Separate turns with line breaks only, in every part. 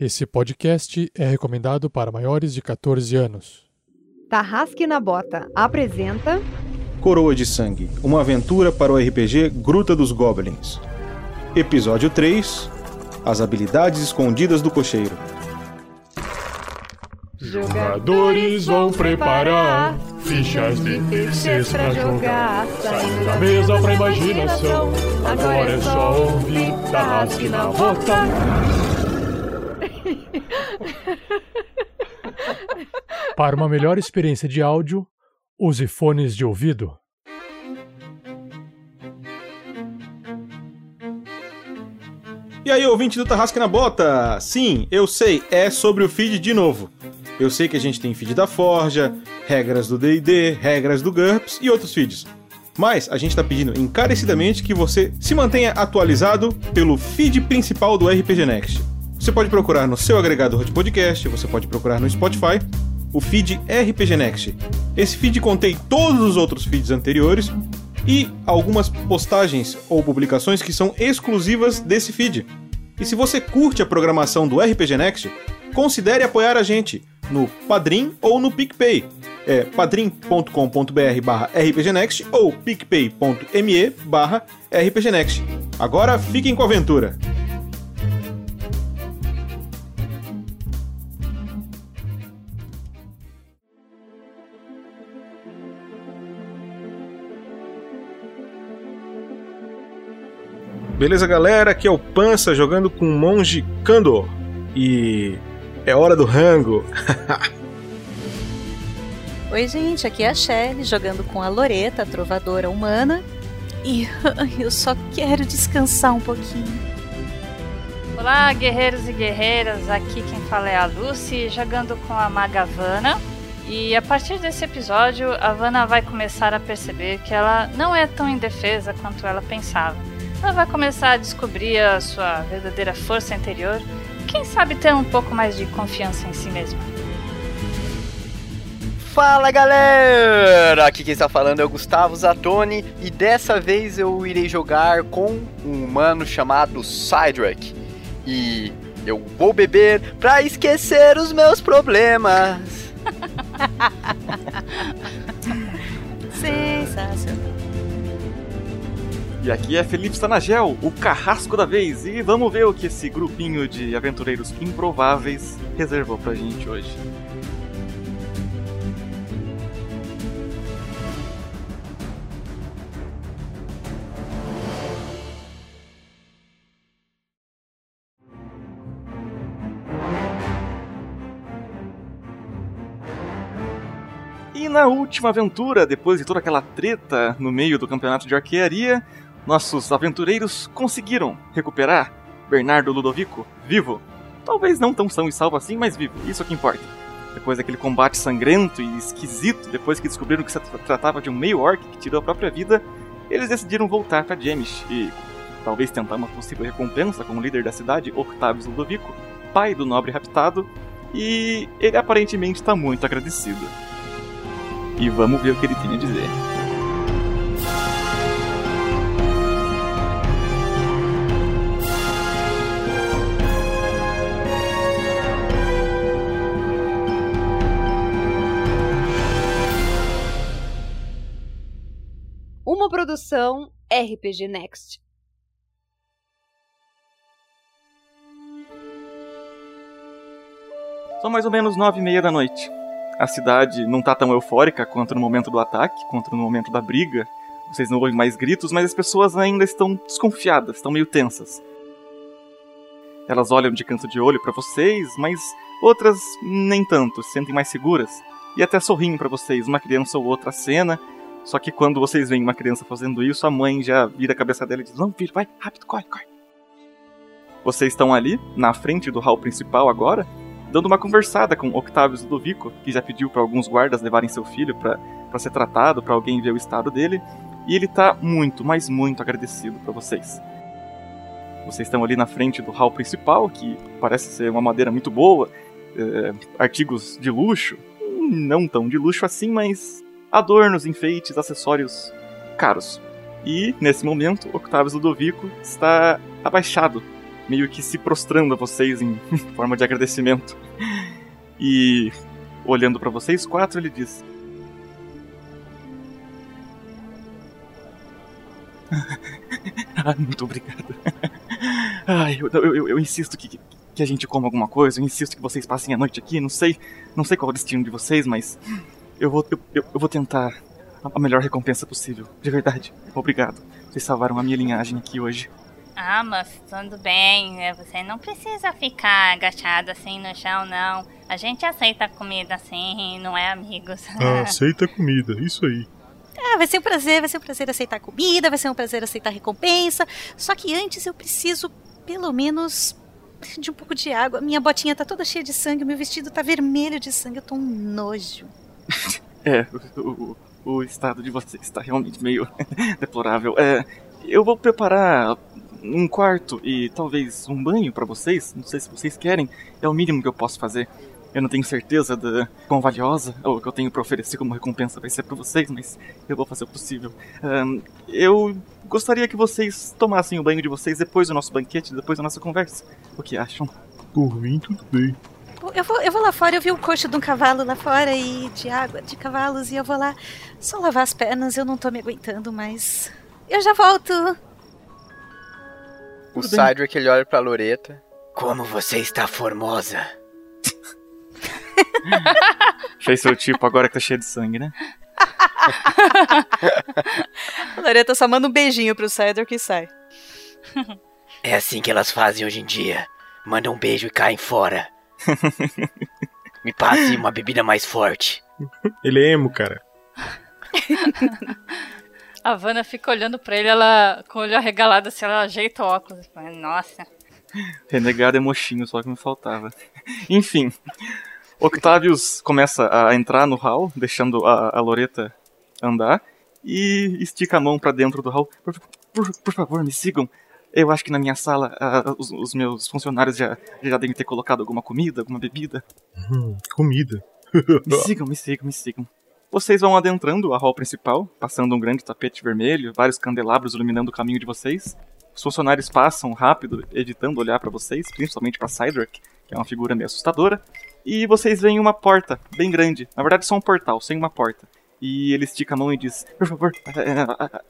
Esse podcast é recomendado para maiores de 14 anos.
Tarrasque na Bota apresenta
Coroa de Sangue, uma aventura para o RPG Gruta dos Goblins. Episódio 3 As habilidades escondidas do cocheiro.
Jogadores vão preparar fichas de terceiros pra jogar. Saindo da mesa pra imaginação. Agora é só ouvir Tarrasque na Bota.
Para uma melhor experiência de áudio, use fones de ouvido.
E aí, ouvinte do Tarrasque na Bota? Sim, eu sei, é sobre o feed de novo. Eu sei que a gente tem feed da Forja, regras do D&D, regras do GURPS e outros feeds. Mas a gente está pedindo encarecidamente que você se mantenha atualizado pelo feed principal do RPG Next. Você pode procurar no seu agregador de podcast, você pode procurar no Spotify, o feed RPG Next. Esse feed contém todos os outros feeds anteriores e algumas postagens ou publicações que são exclusivas desse feed. E se você curte a programação do RPG Next, considere apoiar a gente no Padrim ou no PicPay. É padrim.com.br barra rpgnext ou picpay.me barra rpgnext. Agora fiquem com a aventura! Beleza, galera? Aqui é o Pança jogando com o monge Kandor. E é hora do rango.
Oi, gente, aqui é a Shelly jogando com a Loreta, a trovadora humana. E eu só quero descansar um pouquinho.
Olá, guerreiros e guerreiras. Aqui quem fala é a Lucy, jogando com a maga Vanna. E a partir desse episódio, a Vanna vai começar a perceber que ela não é tão indefesa quanto ela pensava. Ela vai começar a descobrir a sua verdadeira força interior. Quem sabe ter um pouco mais de confiança em si mesma.
Fala galera! Aqui quem está falando é o Gustavo Zatoni e dessa vez eu irei jogar com um humano chamado Cydrak. E eu vou beber pra esquecer os meus problemas.
Sensacional.
E aqui é Felipe Stanagel, o carrasco da vez, e vamos ver o que esse grupinho de aventureiros improváveis reservou pra gente hoje. E na última aventura, depois de toda aquela treta no meio do campeonato de arquearia, nossos aventureiros conseguiram recuperar Bernardo Ludovico vivo. Talvez não tão são e salvo assim, mas vivo. Isso é o que importa. Depois daquele combate sangrento e esquisito, depois que descobriram que se tratava de um meio orc que tirou a própria vida, eles decidiram voltar para Jemish e talvez tentar uma possível recompensa como líder da cidade, Octavius Ludovico, pai do nobre raptado, e ele aparentemente está muito agradecido. E vamos ver o que ele tem a dizer.
Produção RPG Next.
São mais ou menos nove e meia da noite. A cidade não tá tão eufórica quanto no momento do ataque, quanto no momento da briga. Vocês não ouvem mais gritos, mas as pessoas ainda estão desconfiadas, estão meio tensas. Elas olham de canto de olho para vocês, mas outras nem tanto, se sentem mais seguras e até sorriem para vocês, uma criança ou outra cena. Só que quando vocês veem uma criança fazendo isso, a mãe já vira a cabeça dela e diz: Não, filho, vai, rápido, corre, corre. Vocês estão ali, na frente do hall principal agora, dando uma conversada com Octavius Ludovico, que já pediu para alguns guardas levarem seu filho para ser tratado, para alguém ver o estado dele, e ele tá muito, mas muito agradecido para vocês. Vocês estão ali na frente do hall principal, que parece ser uma madeira muito boa, é, artigos de luxo, não tão de luxo assim, mas adornos, enfeites, acessórios caros. E, nesse momento, Octavius Ludovico está abaixado meio que se prostrando a vocês em forma de agradecimento. E olhando pra vocês quatro, ele diz: Ah, muito obrigado. Ai, eu, eu, eu- eu insisto que, que a gente coma alguma coisa, eu insisto que vocês passem a noite aqui, não sei, não sei qual é o destino de vocês, mas eu vou, eu, eu- eu vou tentar a- melhor recompensa possível, de verdade. Obrigado. Vocês salvaram a minha linhagem aqui hoje.
Ah, moço, tudo bem. É, Você não precisa ficar agachado assim no chão, não. A gente aceita comida assim, não é amigos.
Ah, aceita a comida, isso aí.
Ah, vai ser um prazer, vai ser um prazer aceitar comida, vai ser um prazer aceitar recompensa. Só que antes eu preciso, pelo menos, de um pouco de água. Minha botinha tá toda cheia de sangue, meu vestido tá vermelho de sangue, eu tô um nojo.
É, o, o- estado de vocês está realmente meio deplorável. É, eu vou preparar um quarto e talvez um banho pra vocês. Não sei se vocês querem. É o mínimo que eu posso fazer. Eu não tenho certeza da quão valiosa ou o que eu tenho pra oferecer como recompensa vai ser pra vocês, mas eu vou fazer o possível. Ahn, eu gostaria que vocês tomassem o banho de vocês depois do nosso banquete, depois da nossa conversa. O que acham?
Por mim, tudo bem.
Eu vou, eu vou lá fora, eu vi o coxo de um cavalo lá fora e de água de cavalos, e eu vou lá só lavar as pernas, eu não tô me aguentando mais. Eu já volto.
O. Cydric ele olha pra Loreta. Como você está formosa.
Fez seu tipo agora que tá cheio de sangue, né?
A Loreta só manda um beijinho pro Cedric e sai.
É assim que elas fazem hoje em dia. Mandam um beijo e caem fora. Me passe uma bebida mais forte.
Ele é emo, cara.
A Vanna fica olhando pra ele, ela com o olho arregalado, assim, ela ajeita o óculos. Nossa.
Renegado é mochinho, só que me faltava. Enfim, Octavius começa a entrar no hall, deixando a, a Loreta andar, e estica a mão pra dentro do hall. Por, por- por favor, me sigam. Eu acho que na minha sala ah, os, os meus funcionários já, já devem ter colocado alguma comida, alguma bebida.
Hum, comida.
Me sigam, me sigam, me sigam. Vocês vão adentrando a hall principal, passando um grande tapete vermelho, vários candelabros iluminando o caminho de vocês. Os funcionários passam rápido, evitando olhar pra vocês, principalmente pra Cydric, que é uma figura meio assustadora. E vocês veem uma porta, bem grande. Na verdade, só um portal, sem uma porta. E ele estica a mão e diz: Por favor, é, é, é,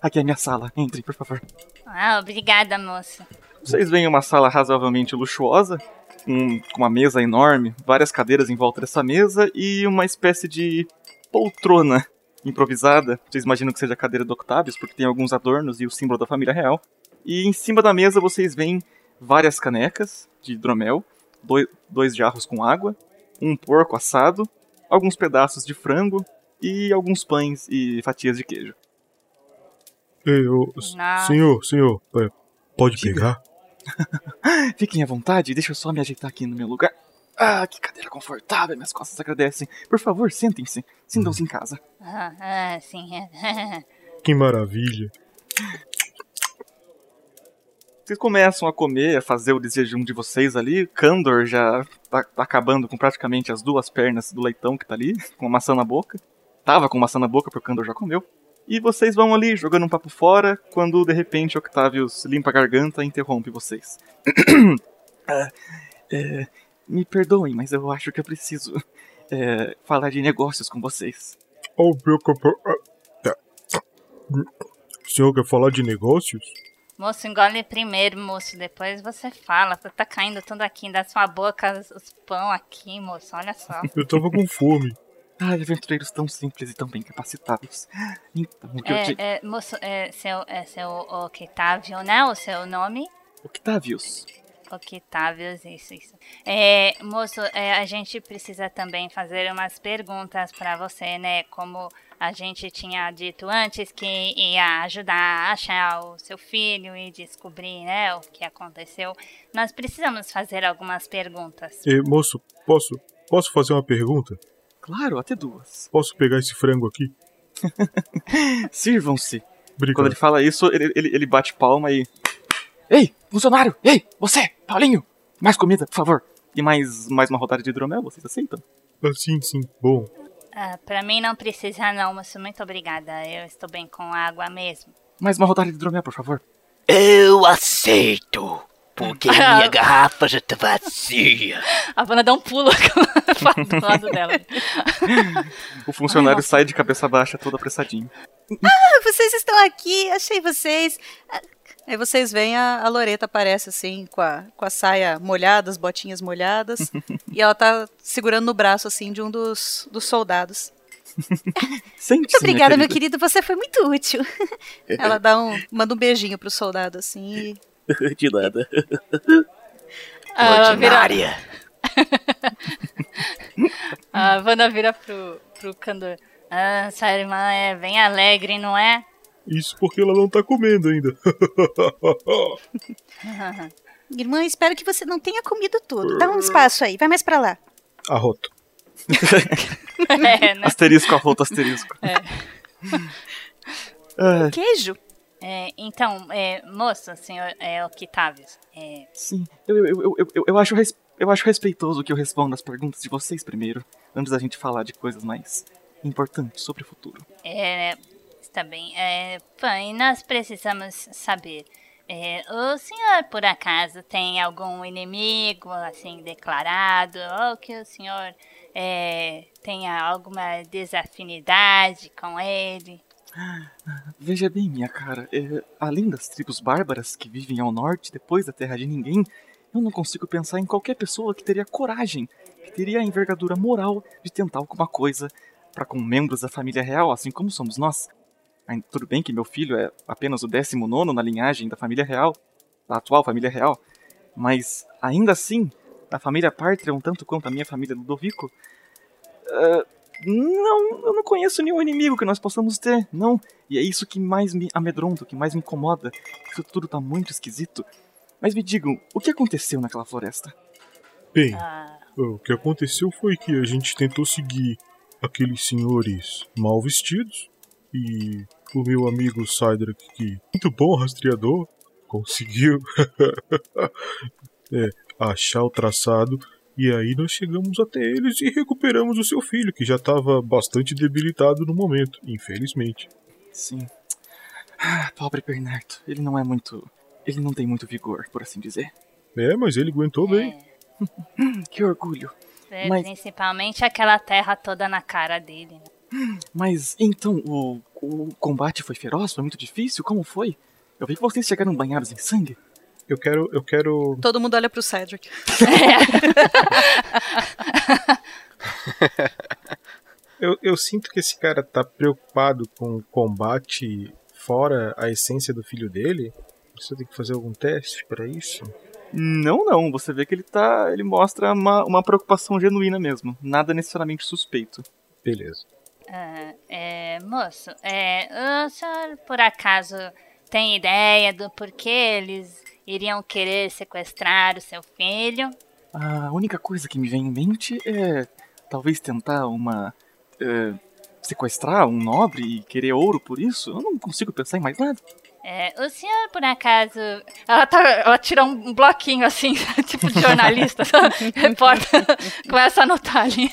aqui é a minha sala, entre, por favor.
Ah, obrigada, moça.
Vocês veem uma sala razoavelmente luxuosa, um- com uma mesa enorme, várias cadeiras em volta dessa mesa e uma espécie de poltrona improvisada. Vocês imaginam que seja a cadeira do Octavius, porque tem alguns adornos e o símbolo da família real. E em cima da mesa vocês veem várias canecas de hidromel, doi- dois jarros com água, um porco assado, alguns pedaços de frango e alguns pães e fatias de queijo.
Ei, ô, senhor, senhor, é, pode pegar?
Fiquem à vontade, deixa eu só me ajeitar aqui no meu lugar. Ah, que cadeira confortável, minhas costas agradecem. Por favor, sentem-se. Sintam-se em casa.
Ah, ah sim.
Que maravilha.
Vocês começam a comer, a fazer o desjejum de vocês ali. Candor já tá, tá acabando com praticamente as duas pernas do leitão que tá ali, com a maçã na boca. Tava com maçã na boca porque o Candor já comeu. E vocês vão ali jogando um papo fora, quando de repente Octavius limpa a garganta e interrompe vocês. Ah, é, me perdoem, mas eu acho que eu preciso é, falar de negócios com vocês.
Ó, meu capa... O senhor quer falar de negócios?
Moço, engole primeiro, moço. Depois você fala. Tá caindo tudo aqui da sua boca, os, os pão aqui, moço. Olha só.
Eu tava com fome.
Ai, aventureiros tão simples e tão bem capacitados. Então, o que eu te...
É, é, moço, é seu, é seu Octávio, né? O seu nome?
Octavius.
Octávio, isso, isso. É, moço, é, a gente precisa também fazer umas perguntas pra você, né? Como a gente tinha dito antes que ia ajudar a achar o seu filho e descobrir, né, o que aconteceu. Nós precisamos fazer algumas perguntas.
Ei, moço, posso, posso fazer uma pergunta?
Claro, até duas.
Posso pegar esse frango aqui?
Sirvam-se. Quando ele fala isso, ele, ele, ele bate palma e. Ei, funcionário! Ei, você, Paulinho! Mais comida, por favor! E mais, mais uma rodada de hidromel, vocês aceitam?
Ah, sim, sim, bom.
Ah, pra mim não precisa não, moço. Muito obrigada. Eu estou bem com água mesmo.
Mais uma rodada de hidromel, por favor.
Eu aceito. Porque minha garrafa já tá vazia.
A Vanna dá um pulo do lado dela.
O funcionário sai de cabeça baixa, todo apressadinho.
Ah, vocês estão aqui, achei vocês. Ah, Aí vocês veem a, a Loreta aparece assim, com a, com a saia molhada, as botinhas molhadas, e ela tá segurando no braço assim de um dos, dos soldados.
Sente
Muito obrigada, meu querido, você foi muito útil. ela dá um, manda um beijinho pro soldado assim e
De nada.
Ah, Ela vira,
Ordinária.
a Vanna vira pro, pro Candor. Ah, sua irmã é bem alegre, não é?
Isso porque ela não tá comendo ainda.
Irmã, espero que você não tenha comido tudo. Dá um espaço aí, vai mais pra lá.
Arroto.
É, né?
Asterisco, arroto, asterisco.
É.
Queijo?
É, então, é, moço, senhor é, Octavius, é,
sim, eu, eu, eu, eu, eu, acho res- eu acho respeitoso que eu responda as perguntas de vocês primeiro, antes da gente falar de coisas mais importantes sobre o futuro.
é, está bem. É, e nós precisamos saber, é, o senhor por acaso tem algum inimigo, assim, declarado, ou que o senhor é, tenha alguma desafinidade com ele?
Veja bem, minha cara, é, além das tribos bárbaras que vivem ao norte, depois da Terra de Ninguém, eu não consigo pensar em qualquer pessoa que teria coragem, que teria a envergadura moral de tentar alguma coisa para com membros da família real, assim como somos nós. Tudo bem que meu filho é apenas o 19 na linhagem da família real, da atual família real, mas ainda assim, a família Pátria, um tanto quanto a minha família Ludovico, ah, não, eu não conheço nenhum inimigo que nós possamos ter, não. E é isso que mais me amedronta, o que mais me incomoda. Isso tudo tá muito esquisito. Mas me digam, o que aconteceu naquela floresta?
Bem,
Ah,
o que aconteceu foi que a gente tentou seguir aqueles senhores mal vestidos e o meu amigo Cydrak, que muito bom rastreador, conseguiu é, achar o traçado e aí nós chegamos até eles e recuperamos o seu filho, que já estava bastante debilitado no momento, infelizmente.
Sim. Ah, pobre Bernardo. Ele não é muito. Ele não tem muito vigor, por assim dizer.
É, mas ele aguentou bem.
Que orgulho.
é,
Mas-
Principalmente aquela terra toda na cara dele. né?
Mas então, o, o combate foi feroz? Foi muito difícil? Como foi? Eu vi que vocês chegaram banhados em sangue.
Eu quero, eu quero
Todo mundo olha pro Cedric.
Eu, eu sinto que esse cara tá preocupado com o combate fora a essência do filho dele. Você tem que fazer algum teste pra isso?
Não, não. Você vê que ele tá. Ele mostra uma, uma preocupação genuína mesmo. Nada necessariamente suspeito.
Beleza.
Ah, é, moço, é, o senhor por acaso tem ideia do porquê eles iriam querer sequestrar o seu filho?
A única coisa que me vem em mente é talvez tentar uma. é, sequestrar um nobre e querer ouro por isso? Eu não consigo pensar em mais nada.
É, o senhor por acaso. Ela, tá, ela tira um bloquinho assim, tipo de jornalista, repórter, começa a anotar ali.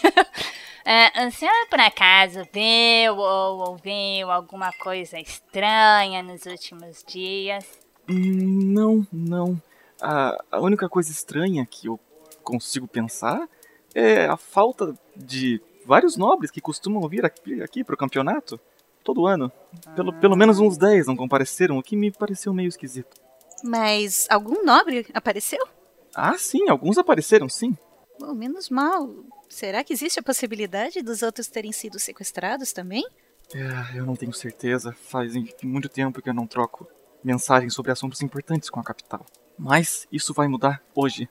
É, o senhor por acaso viu ou ouviu alguma coisa estranha nos últimos dias?
Não, não. A, a única coisa estranha que eu consigo pensar é a falta de vários nobres que costumam vir aqui, aqui pro campeonato todo ano. Pelo, pelo menos uns 10 não compareceram, o que me pareceu meio esquisito.
Mas algum nobre apareceu?
Ah, sim, alguns apareceram, sim.
Bom, menos mal. Será que existe a possibilidade dos outros terem sido sequestrados também?
É, eu não tenho certeza. Faz muito tempo que eu não troco mensagens sobre assuntos importantes com a capital. Mas isso vai mudar hoje.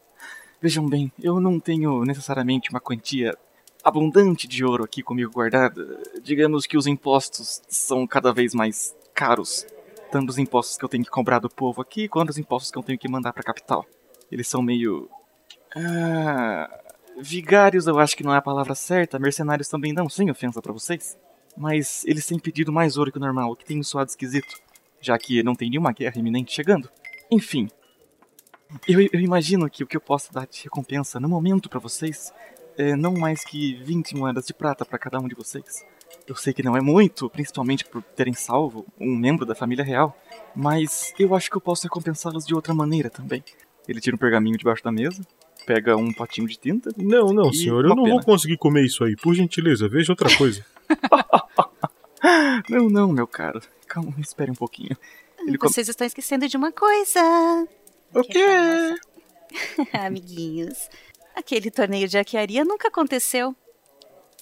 Vejam bem, eu não tenho necessariamente uma quantia abundante de ouro aqui comigo guardada. Digamos que os impostos são cada vez mais caros. Tanto os impostos que eu tenho que cobrar do povo aqui, quanto os impostos que eu tenho que mandar pra capital. Eles são meio. Ah. Vigários eu acho que não é a palavra certa, mercenários também não, sem ofensa pra vocês. Mas eles têm pedido mais ouro que o normal, o que tem me soado esquisito, já que não tem nenhuma guerra iminente chegando. Enfim, eu, eu imagino que o que eu posso dar de recompensa no momento pra vocês é não mais que 20 moedas de prata pra cada um de vocês. Eu sei que não é muito, principalmente por terem salvo um membro da família real, mas eu acho que eu posso recompensá-los de outra maneira também. Ele tira um pergaminho debaixo da mesa, pega um potinho de tinta.
Não, não, senhor, eu não vou
pena.
conseguir comer isso aí. Por gentileza, veja outra coisa.
Não, não, meu caro. Calma, espere um pouquinho. Ele come-
Vocês estão esquecendo de uma coisa.
O quê?
Amiguinhos, aquele torneio de arquearia nunca aconteceu.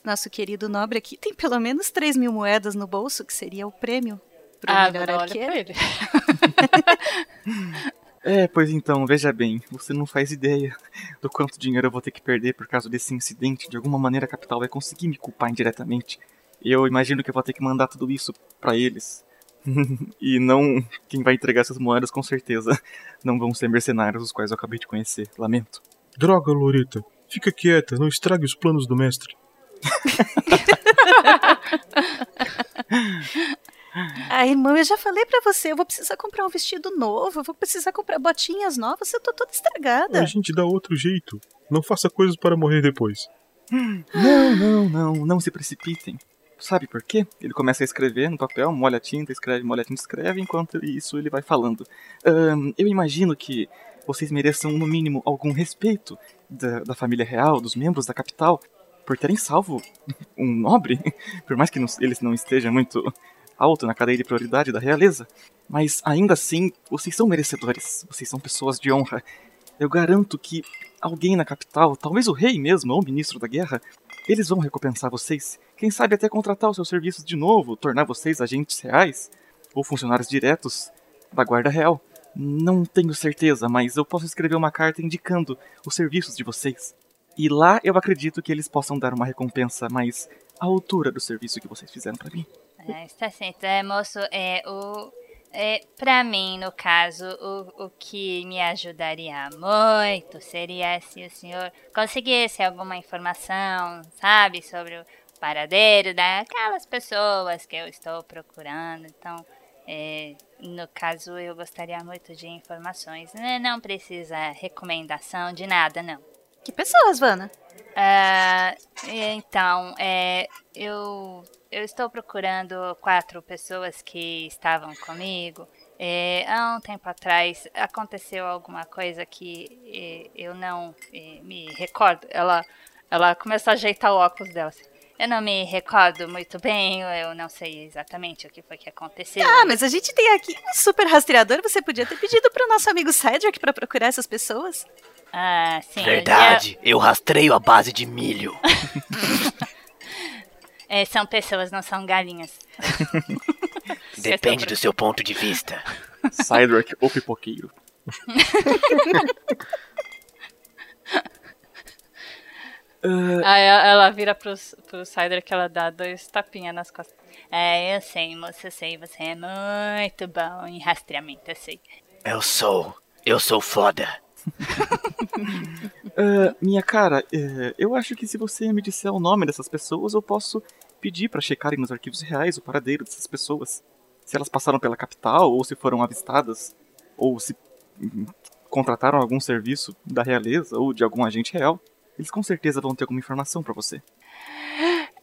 Nosso querido nobre aqui tem pelo menos 3 mil moedas no bolso, que seria o prêmio pro
Ah,
melhor
agora olha
arqueiro.
pra ele.
É, pois então, veja bem, você não faz ideia do quanto dinheiro eu vou ter que perder por causa desse incidente. De alguma maneira a capital vai conseguir me culpar indiretamente. Eu imagino que eu vou ter que mandar tudo isso pra eles. e não quem vai entregar essas moedas com certeza não vão ser mercenários os quais eu acabei de conhecer. Lamento.
Droga, Lorita. Fica quieta, não estrague os planos do mestre.
Ah, irmão, eu já falei pra você, eu vou precisar comprar um vestido novo, eu vou precisar comprar botinhas novas, eu tô toda estragada.
A gente dá outro jeito. Não faça coisas para morrer depois.
Não, não, não, não se precipitem. Sabe por quê? Ele começa a escrever no papel, molha a tinta, escreve, molha a tinta, escreve, enquanto isso ele vai falando. Ahn, eu imagino que vocês mereçam, no mínimo, algum respeito da, da família real, dos membros da capital, por terem salvo um nobre, por mais que não, ele não esteja muito alto na cadeia de prioridade da realeza. Mas ainda assim, vocês são merecedores, vocês são pessoas de honra. Eu garanto que alguém na capital, talvez o rei mesmo, ou o ministro da guerra, eles vão recompensar vocês. Quem sabe até contratar os seus serviços de novo, tornar vocês agentes reais ou funcionários diretos da Guarda Real. Não tenho certeza, mas eu posso escrever uma carta indicando os serviços de vocês. E lá eu acredito que eles possam dar uma recompensa mais à altura do serviço que vocês fizeram pra mim.
É, está certo. É, moço, é, o, é, pra mim, no caso, o, o que me ajudaria muito seria se o senhor conseguisse alguma informação, sabe, sobre o paradeiro daquelas pessoas que eu estou procurando. Então, é, no caso, eu gostaria muito de informações. né? Não precisa recomendação de nada, não.
Que pessoas, Vana?
Ah, então, é, eu, eu estou procurando quatro pessoas que estavam comigo. É, há um tempo atrás aconteceu alguma coisa que é, eu não é, me recordo. Ela, ela começa a ajeitar o óculos dela. assim. Eu não me recordo muito bem, eu não sei exatamente o que foi que aconteceu.
Ah, mas a gente tem aqui um super rastreador, você podia ter pedido pro nosso amigo Cedric pra procurar essas pessoas.
Ah, sim. eu
Verdade, eu rastreio a base de milho.
é, são pessoas, não são galinhas.
Depende do seu ponto de vista.
Cydrak ou pipoqueiro.
Aí ela ela vira pro, pro Cider que ela dá dois tapinhas nas costas. É, eu sei, moça, eu sei, você é muito bom em rastreamento, eu sei.
Eu sou. Eu sou foda.
Ah, minha cara, é, eu acho que se você me disser o nome dessas pessoas, eu posso pedir pra checarem nos arquivos reais o paradeiro dessas pessoas. Se elas passaram pela capital, ou se foram avistadas, ou se hum, contrataram algum serviço da realeza ou de algum agente real. Eles com certeza vão ter alguma informação pra você.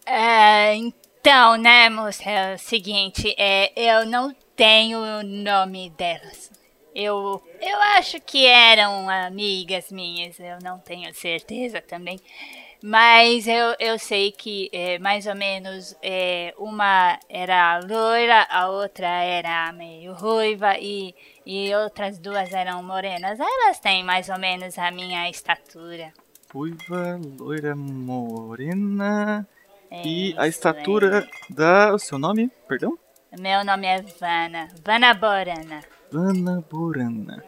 É, então, né, moça, é o seguinte, é, eu não tenho o nome delas. Eu, eu acho que eram amigas minhas, eu não tenho certeza também. Mas eu, eu sei que é, mais ou menos é, uma era loira, a outra era meio ruiva e, e outras duas eram morenas. Elas têm mais ou menos a minha estatura.
Ruiva, loira, morena. E
É
a
isso
estatura da. O seu nome? Perdão?
Meu nome é Vana, Vana Borana.
Vana Borana.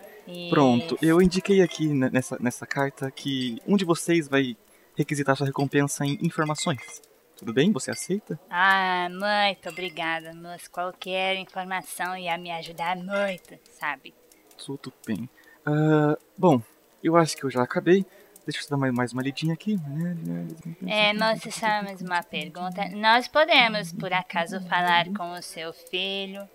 Pronto,
Isso.
eu indiquei aqui ne- nessa, nessa carta que um de vocês vai requisitar sua recompensa em informações. Tudo bem? Você aceita?
Ah, muito obrigada, moço. Qualquer informação ia me ajudar muito, sabe?
Tudo bem. Ah, bom, eu acho que eu já acabei. Deixa eu dar mais, uma lidinha aqui.
É, só mais uma pergunta. Nós podemos, por acaso, falar com o seu filho?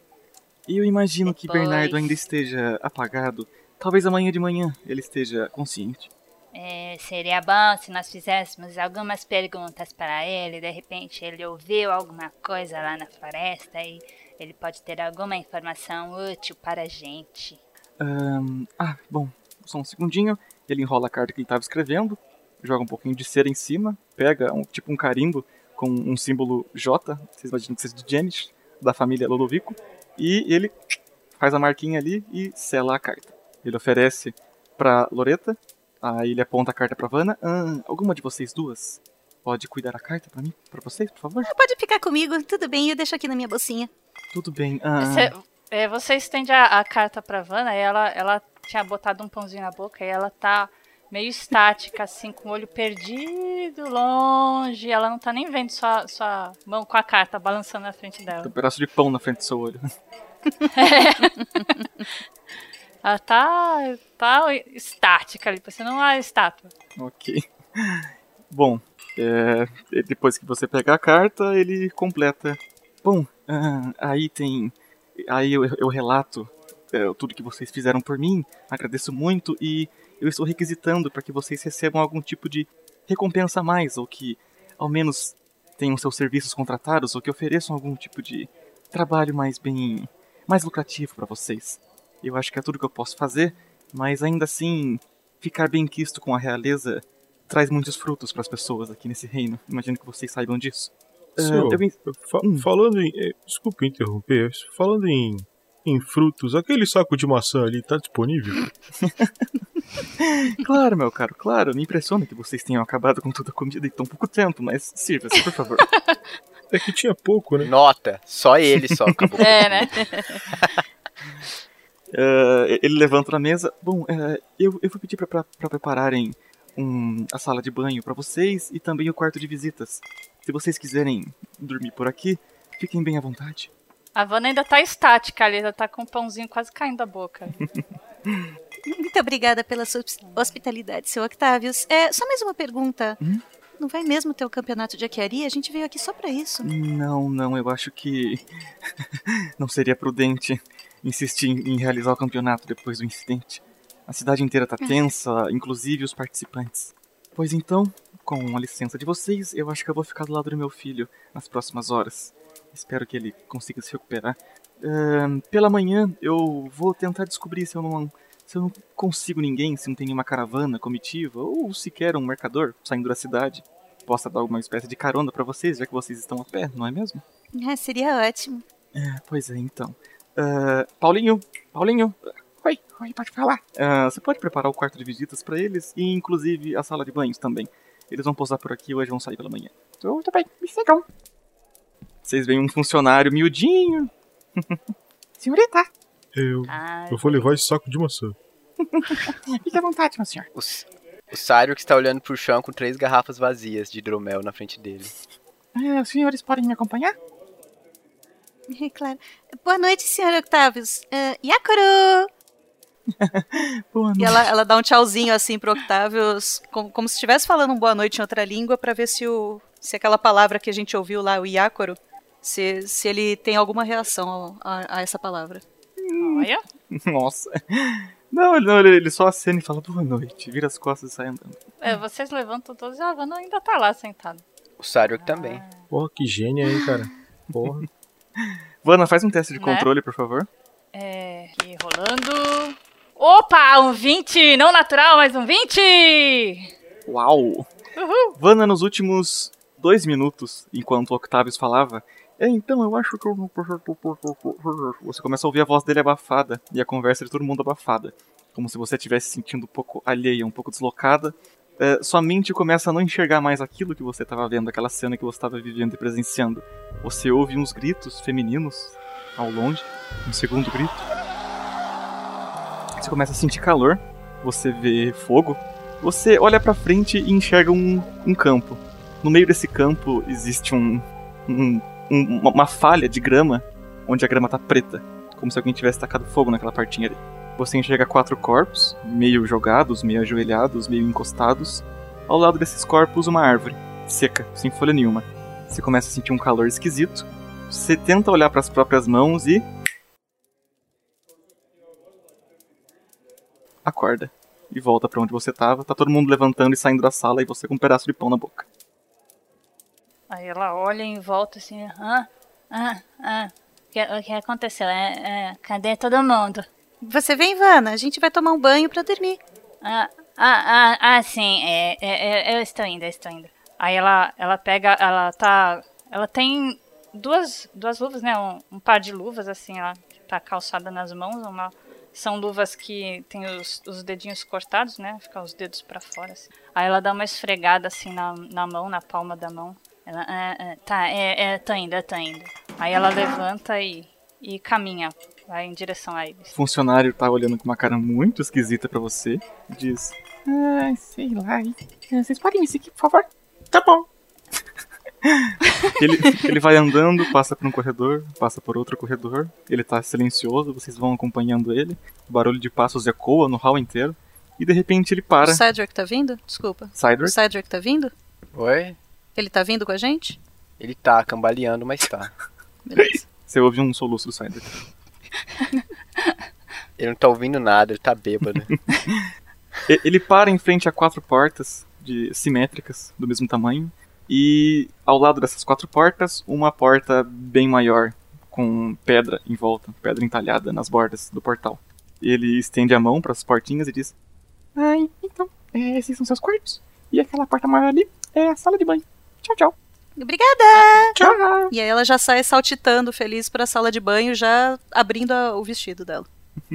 E eu imagino que
Depois-
Bernardo ainda esteja apagado. Talvez amanhã de manhã ele esteja consciente.
É, seria bom se nós fizéssemos algumas perguntas para ele. De repente, ele ouviu alguma coisa lá na floresta e ele pode ter alguma informação útil para a gente.
Ahn, ah, bom. só um segundinho. Ele enrola a carta que ele estava escrevendo, joga um pouquinho de cera em cima, pega um, tipo um carimbo com um símbolo J, vocês imaginam que seja de Janis, da família Lodovico, e ele faz a marquinha ali e sela a carta. Ele oferece pra Loreta, aí ele aponta a carta pra Vanna. "Ah, alguma de vocês duas pode cuidar da carta pra mim, pra vocês, por favor?
Pode ficar comigo, tudo bem, eu deixo aqui na minha bolsinha.
Tudo bem. Ah,
Você, é, você estende a, a carta pra Vanna e ela, ela tinha botado um pãozinho na boca e ela tá meio estática, assim, com o olho perdido, longe. Ela não tá nem vendo sua, sua mão com a carta balançando na frente
tem
dela.
um pedaço de pão na frente do seu olho.
Ela tá, tá estática ali, parecendo uma estátua.
ok. Bom, é, depois que você pega a carta, ele completa. Bom, ah, aí tem. Aí eu, eu relato é, tudo que vocês fizeram por mim. Agradeço muito e eu estou requisitando para que vocês recebam algum tipo de recompensa a mais, ou que ao menos tenham seus serviços contratados, ou que ofereçam algum tipo de trabalho mais bem. mais lucrativo para vocês. Eu acho que é tudo que eu posso fazer, mas ainda assim, ficar bem quisto com a realeza traz muitos frutos para as pessoas aqui nesse reino. Imagino que vocês saibam disso.
Senhor,
eu vim-
fa-
Hum.
falando em. eh, Desculpe interromper, falando em, em frutos, aquele saco de maçã ali tá disponível?
Claro, meu caro, claro. Me impressiona que vocês tenham acabado com toda a comida em tão pouco tempo, mas sirva-se, por favor.
É que tinha pouco, né?
Nota, só ele só acabou.
É, né?
Ah, ele levanta na mesa. Bom, eh, eu, eu vou pedir pra, pra, pra prepararem um, a sala de banho pra vocês e também o quarto de visitas. Se vocês quiserem dormir por aqui, fiquem bem à vontade.
A Vanna ainda tá estática ali, ela tá com o pãozinho quase caindo da boca.
Muito obrigada pela sua hosp- hospitalidade, seu Octavius. É, só mais uma pergunta.
Hum?
Não vai mesmo ter o campeonato de arquearia? A gente veio aqui só pra isso.
Não, não, eu acho que não seria prudente insistir em em realizar o campeonato depois do incidente. A cidade inteira tá tensa, inclusive os participantes. Pois então, com a licença de vocês, eu acho que eu vou ficar do lado do meu filho nas próximas horas. Espero que ele consiga se recuperar. Ahn, pela manhã, eu vou tentar descobrir se eu não se eu não consigo ninguém, se não tem nenhuma caravana, comitiva, ou sequer um mercador saindo da cidade. Possa dar alguma espécie de carona pra vocês, já que vocês estão a pé, não é mesmo?
Ah, seria ótimo.
É, pois é, então. Ah, Paulinho, Paulinho. Oi, oi, pode falar. Ah, você pode preparar o quarto de visitas pra eles e inclusive a sala de banhos também. Eles vão posar por aqui e hoje vão sair pela manhã. Tudo bem, me sigam. Vocês veem um funcionário miudinho. Senhorita,
Eu,
Ah,
eu vou levar esse saco de maçã.
fique à vontade, meu senhor.
O, o Sário que está olhando pro chão com três garrafas vazias de hidromel na frente dele.
Ah, os senhores podem me acompanhar?
É claro. Boa noite, senhor Octavius. Uh, Yakoro!
Boa
E ela, ela dá um tchauzinho assim pro Octavius, como, como se estivesse falando um boa noite em outra língua, pra ver se, o, se aquela palavra que a gente ouviu lá, o Yakoro, se, se ele tem alguma reação a, a essa palavra.
olha.
Nossa. Não, ele- não, ele ele só acena e fala boa noite, vira as costas e sai andando.
É, vocês levantam todos e a Vanna ainda tá lá sentada.
O Sário também.
Porra, que gênia aí, cara. Porra.
Vana, faz um teste de
Né?
controle, por favor.
É, aqui rolando. Opa, um 20! Não natural, mas um 20!
Uau!
Uhul!
Vana, nos últimos dois minutos, enquanto o Octavius falava, é, então eu acho que eu... Você começa a ouvir a voz dele abafada e a conversa de todo mundo abafada. Como se você estivesse se sentindo um pouco alheia, um pouco deslocada. É, sua mente começa a não enxergar mais aquilo que você estava vendo, aquela cena que você estava vivendo e presenciando. Você ouve uns gritos femininos ao longe, um segundo grito. Você começa a sentir calor, você vê fogo, você olha pra frente e enxerga um, um campo. No meio desse campo existe um, um- um- uma- falha de grama, onde a grama tá preta, como se alguém tivesse tacado fogo naquela partinha ali. Você enxerga quatro corpos, meio jogados, meio ajoelhados, meio encostados. Ao lado desses corpos, uma árvore, seca, sem folha nenhuma. Você começa a sentir um calor esquisito. Você tenta olhar para as próprias mãos e. Acorda. E volta pra onde você tava. Tá todo mundo levantando e saindo da sala e você com um pedaço de pão na boca.
Aí ela olha em volta assim, ah, ah, ah. O que, o que aconteceu? É, é, cadê todo mundo?
Você vem, Ivana, a gente vai tomar um banho pra dormir.
Ah, ah, ah, ah, sim, é, é, é, eu estou indo, eu estou indo. Aí ela, ela pega, ela tá, ela tem duas, duas luvas, né, um, um par de luvas, assim, ela tá calçada nas mãos, uma, são luvas que tem os, os dedinhos cortados, né, fica os dedos pra fora, assim. Aí ela dá uma esfregada, assim, na, na mão, na palma da mão. Ela, ah, ah, tá, é, é, tô indo, tô indo. Aí ela levanta e, e caminha, vai em direção a eles.
O funcionário tá olhando com uma cara muito esquisita pra você e diz:
Ah, sei lá. Vocês podem me seguir, por favor? Tá bom.
Ele, ele vai andando, passa por um corredor, passa por outro corredor. Ele tá silencioso, vocês vão acompanhando ele. O barulho de passos ecoa no hall inteiro. E de repente ele para.
O Cedric tá vindo? Desculpa. O
Cydric,
Cedric tá vindo?
Oi?
Ele tá vindo com a gente?
Ele tá cambaleando, mas tá.
Beleza.
você ouve um soluço do Cydric.
Ele não tá ouvindo nada, ele tá bêbado.
Ele para em frente a quatro portas de simétricas do mesmo tamanho e ao lado dessas quatro portas uma porta bem maior com pedra em volta, pedra entalhada nas bordas do portal. Ele estende a mão para as portinhas e diz:
Ai, então, é, esses são seus quartos. E aquela porta maior ali é a sala de banho. Tchau, tchau.
Obrigada!
Tchau.
E aí ela já sai saltitando, feliz pra sala de banho, já abrindo a- o vestido dela.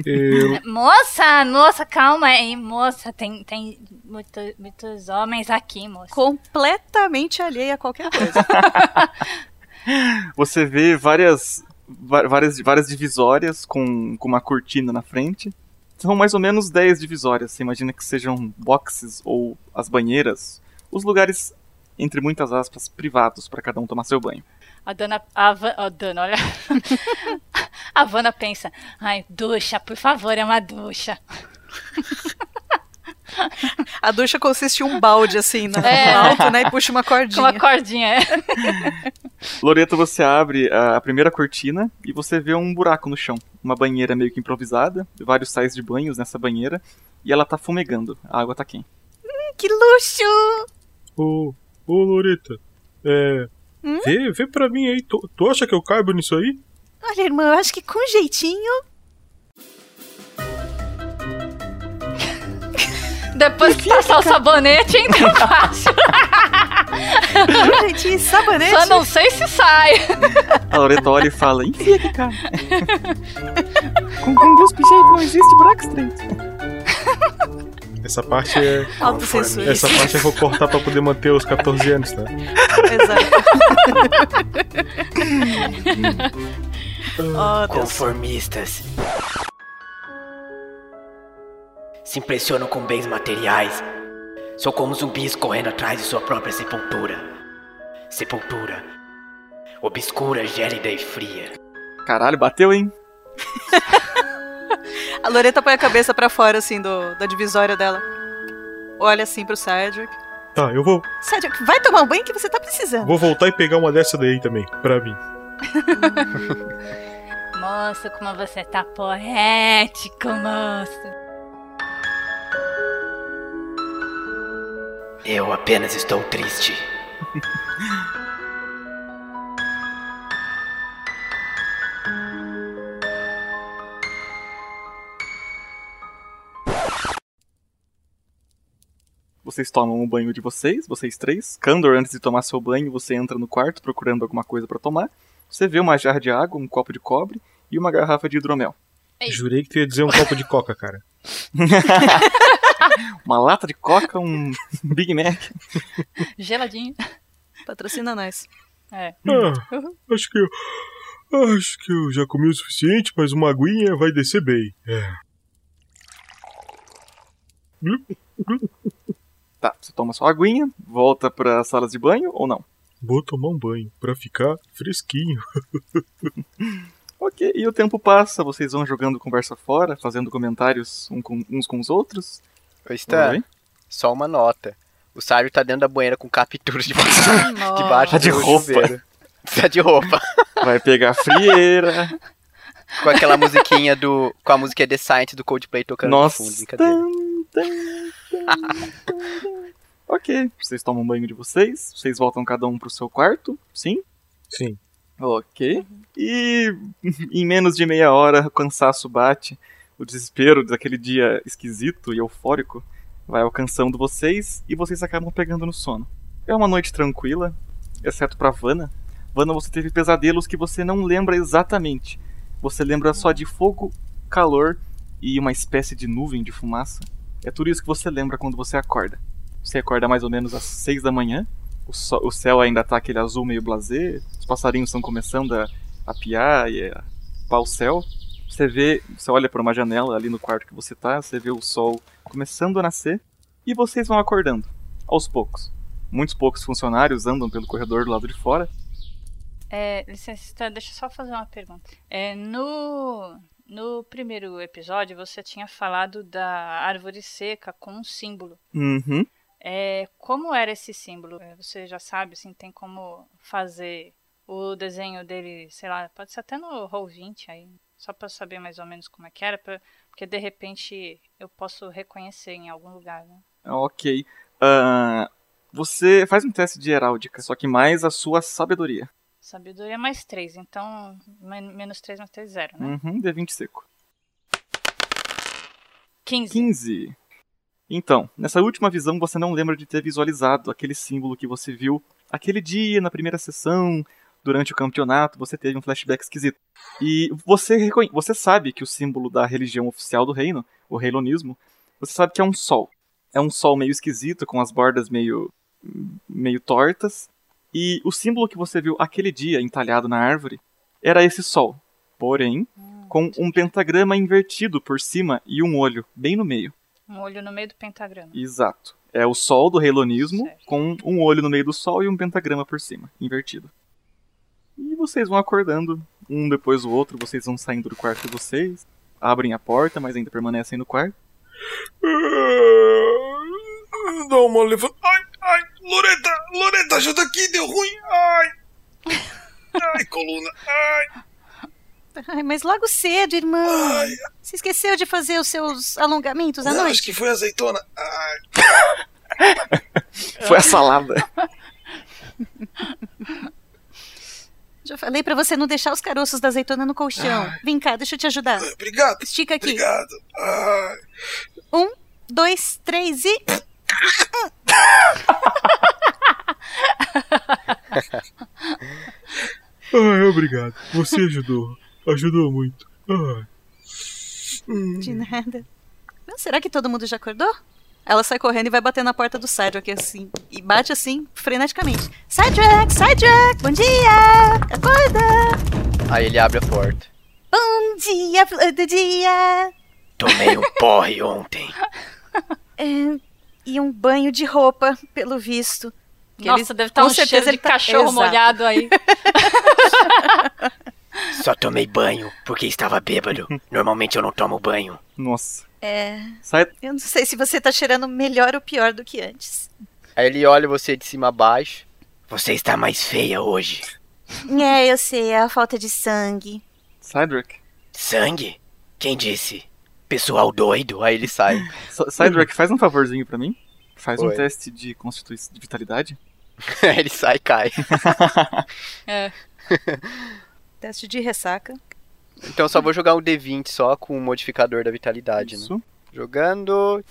Eu,
Moça, moça, calma aí, moça, tem, tem muito, muitos homens aqui, moça.
Completamente alheia a qualquer coisa.
Você vê várias, várias, várias divisórias com, com uma cortina na frente. São mais ou menos 10 divisórias. Você imagina que sejam boxes ou as banheiras. Os lugares, entre muitas aspas, privados para cada um tomar seu banho.
A dona. A, Va- a dona, olha. A Vanna pensa: ai, ducha, por favor, é uma ducha.
A ducha consiste em um balde, assim, no
É.
alto, né? E puxa uma
Com
cordinha.
uma cordinha. é.
Loreto, você abre a primeira cortina e você vê um buraco no chão. Uma banheira meio que improvisada, vários sais de banhos nessa banheira. E ela tá fumegando. A água tá quente.
Que luxo!
ô, ô Loreta, é.
Hum?
Vê, vê pra mim aí. Tu, tu acha que eu caibo nisso aí?
Olha, irmã, eu acho que com jeitinho.
Depois que passar o sabonete, ainda é fácil.
Com jeitinho e sabonete.
Só não sei se sai.
A Loreto olha e fala: enfia aqui, cara.
Com, com guspe jeito não existe buraco estreito.
Essa parte é.
Autocensura.
Essa parte eu vou cortar pra poder manter os 14 anos, tá?
Exato. oh.
Conformistas. Se impressionam com bens materiais. São como zumbis correndo atrás de sua própria sepultura. Sepultura. Obscura, gélida e fria.
Caralho, bateu, hein?
A Loreta põe a cabeça pra fora, assim, do, da divisória dela. Olha assim pro Cedric.
Tá, eu vou,
Cedric, vai tomar um banho que você tá precisando.
vou voltar e pegar uma dessa daí também, pra mim.
Moço, como você tá poético, moço.
Eu apenas estou triste.
Vocês tomam o banho de vocês, vocês três. Candor, antes de tomar seu banho, você entra no quarto procurando alguma coisa pra tomar. Você vê uma jarra de água, um copo de cobre e uma garrafa de hidromel.
Ei.
Jurei que tu ia dizer um copo de coca, cara.
Uma lata de coca, um Big Mac.
Geladinho.
Patrocina nós.
É.
Ah, acho que eu. Acho que eu já comi o suficiente, mas uma aguinha vai descer bem. É.
Tá, você toma sua aguinha, volta para salas de banho ou não?
Vou tomar um banho pra ficar fresquinho.
Ok, e o tempo passa, vocês vão jogando conversa fora, fazendo comentários um com- uns com os outros.
Ô, Stan,
Oi?
só uma nota. O Sábio tá dentro da banheira com captura de debaixo
Tá de
do
roupa.
chuveiro. Tá de roupa.
Vai pegar frieira.
Com aquela musiquinha do. Com a música The Science do Coldplay tocando
Nossa.
no fundo. Brincadeira.
Tan. ok, vocês tomam banho de vocês, vocês voltam cada um pro seu quarto, sim?
Sim.
Ok. E em menos de meia hora o cansaço bate, o desespero daquele dia esquisito e eufórico vai alcançando vocês e vocês acabam pegando no sono. É uma noite tranquila, exceto pra Vanna. Vanna, você teve pesadelos que você não lembra exatamente. Você lembra só de fogo, calor e uma espécie de nuvem de fumaça. É tudo isso que você lembra quando você acorda. Você acorda mais ou menos às seis da manhã. O, o céu ainda tá aquele azul meio blasé. Os passarinhos estão começando a, a piar e a pau o céu. Você vê, você olha para uma janela ali no quarto que você tá, você vê o sol começando a nascer e vocês vão acordando aos poucos. Muitos poucos funcionários andam pelo corredor do lado de fora.
É, licencista, deixa eu só fazer uma pergunta. É, no, no primeiro episódio, você tinha falado da árvore seca com um símbolo.
Uhum.
É, como era esse símbolo? É, Você já sabe, assim, tem como fazer o desenho dele, sei lá, pode ser até no Roll20 aí, só pra saber mais ou menos como é que era, pra- porque de repente eu posso reconhecer em algum lugar, né?
Ok. Ah, você faz um teste de heráldica, só que mais a sua sabedoria.
Sabedoria mais 3, então men- menos 3 mais 3, 0, né?
Uhum, D20 seco.
15.
15. Então, nessa última visão você não lembra de ter visualizado aquele símbolo que você viu aquele dia na primeira sessão, durante o campeonato, você teve um flashback esquisito. E você, reconhe- você sabe que o símbolo da religião oficial do reino, o reilonismo, você sabe que é um sol. É um sol meio esquisito, com as bordas meio, meio tortas. E o símbolo que você viu aquele dia entalhado na árvore era esse sol. Porém, com um pentagrama invertido por cima e um olho bem no meio.
Um olho no meio do pentagrama.
Exato. É o sol do reilonismo com um olho no meio do sol e um pentagrama por cima, invertido. E vocês vão acordando, um depois do outro, vocês vão saindo do quarto de vocês, abrem a porta, mas ainda permanecem no quarto.
Dá uma levanta. Ai, ai, Loreta, Loreta, ajuda aqui, deu ruim. Ai. Ai, coluna. Ai.
Ai, mas logo cedo, irmão. Você esqueceu de fazer os seus alongamentos à
Não,
noite?
acho que foi azeitona. Ai.
Foi a salada.
Já falei pra você não deixar os caroços da azeitona no colchão. Vem cá, deixa eu te ajudar.
Obrigado.
Estica aqui.
Obrigado. Ai.
Um, dois, três e.
Ai, obrigado. Você ajudou. Ajudou muito. Ai.
De nada. Não, será que todo mundo já acordou? Ela sai correndo e vai bater na porta do Cydrak assim. E bate assim, freneticamente. Cydrak, Cydrak, bom dia! Acorda!
Aí ele abre a porta.
Bom dia, flor do dia!
Tomei um porre ontem.
É, e um banho de roupa, pelo visto. Que
Nossa,
ele-
deve estar
com
um cheiro
certeza
de
ele tá-
cachorro
Exato.
molhado aí.
Só tomei banho porque estava bêbado. Normalmente eu não tomo banho.
Nossa.
É.
Sai...
Eu não sei se você tá cheirando melhor ou pior do que antes.
Aí ele olha você de cima a baixo.
Você está mais feia hoje.
É, eu sei, é a falta de sangue.
Cydrak.
Sangue? Quem disse? Pessoal doido.
Aí ele sai.
Cydrak, faz um favorzinho pra mim. Faz um
Oi.
teste de constituição de vitalidade.
Ele sai e cai.
É.
Teste de ressaca.
Então só vou jogar um D20 só com o modificador da vitalidade, né?
Isso.
Jogando.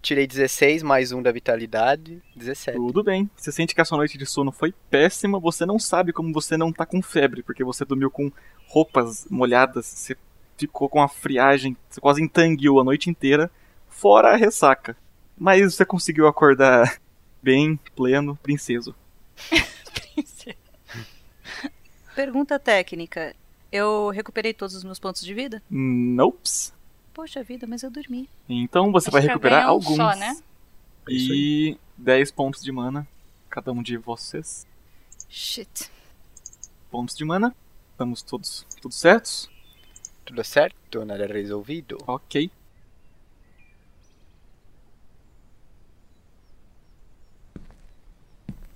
Tirei 16 mais um da vitalidade. 17.
Tudo bem. Você sente que a sua noite de sono foi péssima. Você não sabe como você não tá com febre, porque você dormiu com roupas molhadas. Você ficou com a friagem. Você quase entangueou a noite inteira, fora a ressaca. Mas você conseguiu acordar bem, pleno, princeso.
Pergunta técnica. Eu recuperei todos os meus pontos de vida?
Nope.
Poxa vida, mas eu dormi.
Então você
Acho
vai recuperar
um
alguns.
só, né?
E 10 pontos de mana. Cada um de vocês.
Shit.
Pontos de mana. Estamos todos tudo certos?
Tudo certo? Nada resolvido.
Ok.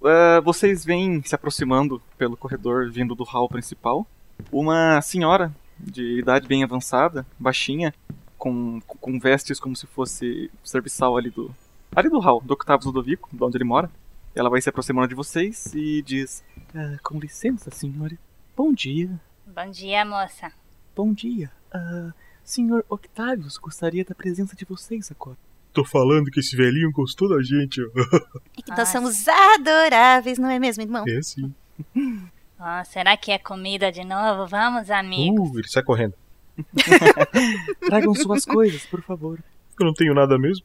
Ah, vocês vêm se aproximando pelo corredor vindo do hall principal. Uma senhora de idade bem avançada, baixinha, com, com vestes como se fosse serviçal ali do. ali do hall, do Octavio Ludovico, de onde ele mora. Ela vai se aproximando de vocês e diz: "Ah, Com licença, senhora. Bom dia.
Bom dia, moça.
Bom dia. Ah, senhor Octavius gostaria da presença de vocês agora.
Tô falando que esse velhinho gostou da gente, ó.
É que nós somos adoráveis, não é mesmo, irmão?
É sim.
Ah, será que é comida de novo? Vamos, amigos.
Uh, ele sai correndo.
Tragam suas coisas, por favor.
Eu não tenho nada mesmo.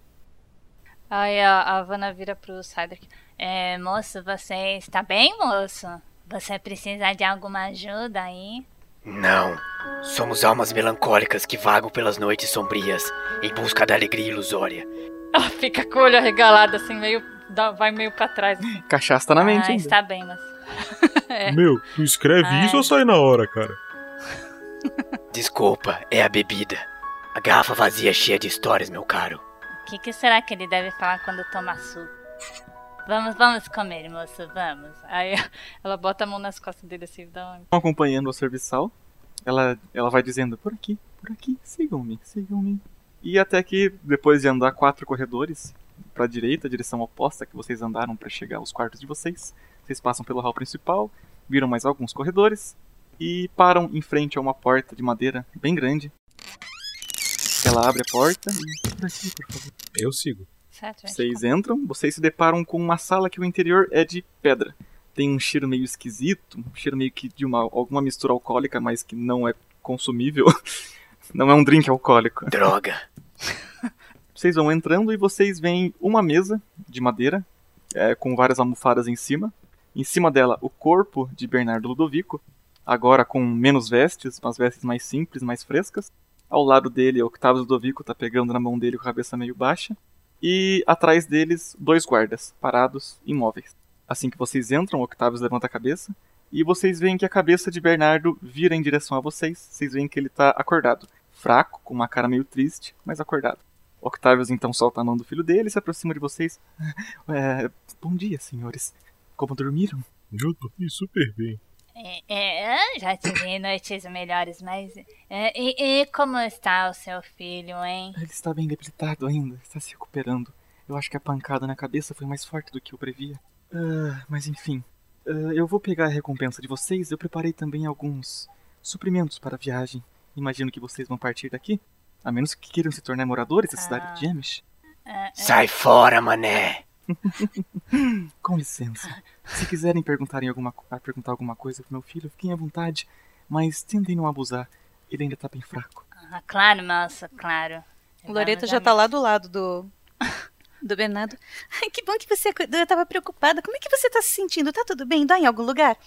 Aí a, a Vanna vira pro Cydric. É, moço, você está bem, moço? Você precisa de alguma ajuda aí?
Não. Somos almas melancólicas que vagam pelas noites sombrias em busca da alegria ilusória.
Ela fica com o olho arregalado, assim, meio. dá- vai meio pra trás. Assim.
Cachaça tá na mente
Ah,
ainda.
está bem, mas. É.
Meu, tu escreve
Ai.
isso ou sai na hora, cara?
Desculpa, é a bebida. A garrafa vazia cheia de histórias, meu caro.
O que, que será que ele deve falar quando toma suco? Vamos, vamos comer, moço, vamos. Aí ela bota a mão nas costas dele assim, dá uma...
Acompanhando o serviçal. Ela, ela vai dizendo, por aqui, por aqui, sigam-me, sigam-me. E até que, depois de andar quatro corredores, pra direita, direção oposta que vocês andaram para chegar aos quartos de vocês, vocês passam pelo hall principal, viram mais alguns corredores e param em frente a uma porta de madeira bem grande. Ela abre a porta e por aqui, por favor.
Eu sigo.
Vocês entram, vocês se deparam com uma sala que o interior é de pedra. Tem um cheiro meio esquisito, um cheiro meio que de uma, alguma mistura alcoólica, mas que não é consumível. Não é um drink alcoólico.
Droga.
Vocês vão entrando e vocês veem uma mesa de madeira, é, com várias almofadas em cima. Em cima dela, o corpo de Bernardo Ludovico, agora com menos vestes, umas vestes mais simples, mais frescas. Ao lado dele, Octavio Ludovico tá pegando na mão dele com a cabeça meio baixa. E atrás deles, dois guardas, parados, imóveis. Assim que vocês entram, Octavio levanta a cabeça. E vocês veem que a cabeça de Bernardo vira em direção a vocês. Vocês veem que ele tá acordado. Fraco, com uma cara meio triste, mas acordado. Octavius então solta a mão do filho dele e se aproxima de vocês. É, bom dia, senhores. Como dormiram?
Eu dormi super bem.
É, é, já tive noites melhores, mas. é, e, e como está o seu filho, hein?
Ele está bem debilitado ainda, está se recuperando. Eu acho que a pancada na cabeça foi mais forte do que eu previa. Ah, mas enfim, ah, eu vou pegar a recompensa de vocês. Eu preparei também alguns suprimentos para a viagem. Imagino que vocês vão partir daqui. A menos que queiram se tornar moradores da cidade de Jemish.
Sai fora, mané.
Com licença. Se quiserem perguntarem alguma, perguntar alguma coisa pro meu filho, fiquem à vontade. Mas tentem não abusar. Ele ainda tá bem fraco.
Ah, claro, moça, claro.
Loreta
Vamos,
já tá lá do lado do, do Bernardo. Ai, que bom que você acordou. Eu tava preocupada. Como é que você tá se sentindo? Tá tudo bem? Dói em algum lugar?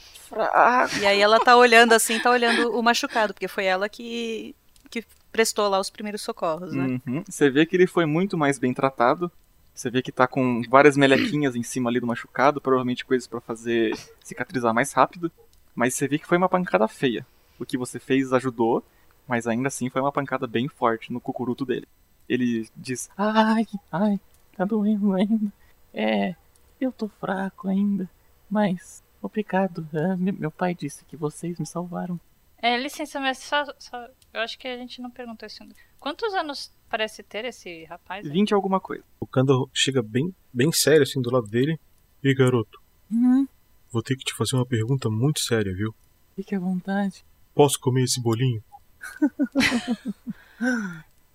E aí ela tá olhando assim, tá olhando o machucado, porque foi ela que, que prestou lá os primeiros socorros, né?
Uhum. Você vê que ele foi muito mais bem tratado. Você vê que tá com várias melequinhas em cima ali do machucado, provavelmente coisas pra fazer cicatrizar mais rápido. Mas você vê que foi uma pancada feia. O que você fez ajudou, mas ainda assim foi uma pancada bem forte no cucuruto dele. Ele diz:
Ai, ai, tá doendo ainda. É, eu tô fraco ainda. Mas, obrigado. Ah, me- meu pai disse que vocês me salvaram.
É, licença, mas só, só- Eu acho que a gente não perguntou isso ainda. Quantos anos parece ter esse rapaz?
20 alguma coisa.
O Kanda chega bem, bem sério assim do lado dele. E garoto,
Hum,
vou ter que te fazer uma pergunta muito séria, viu?
fique à vontade.
Posso comer esse bolinho?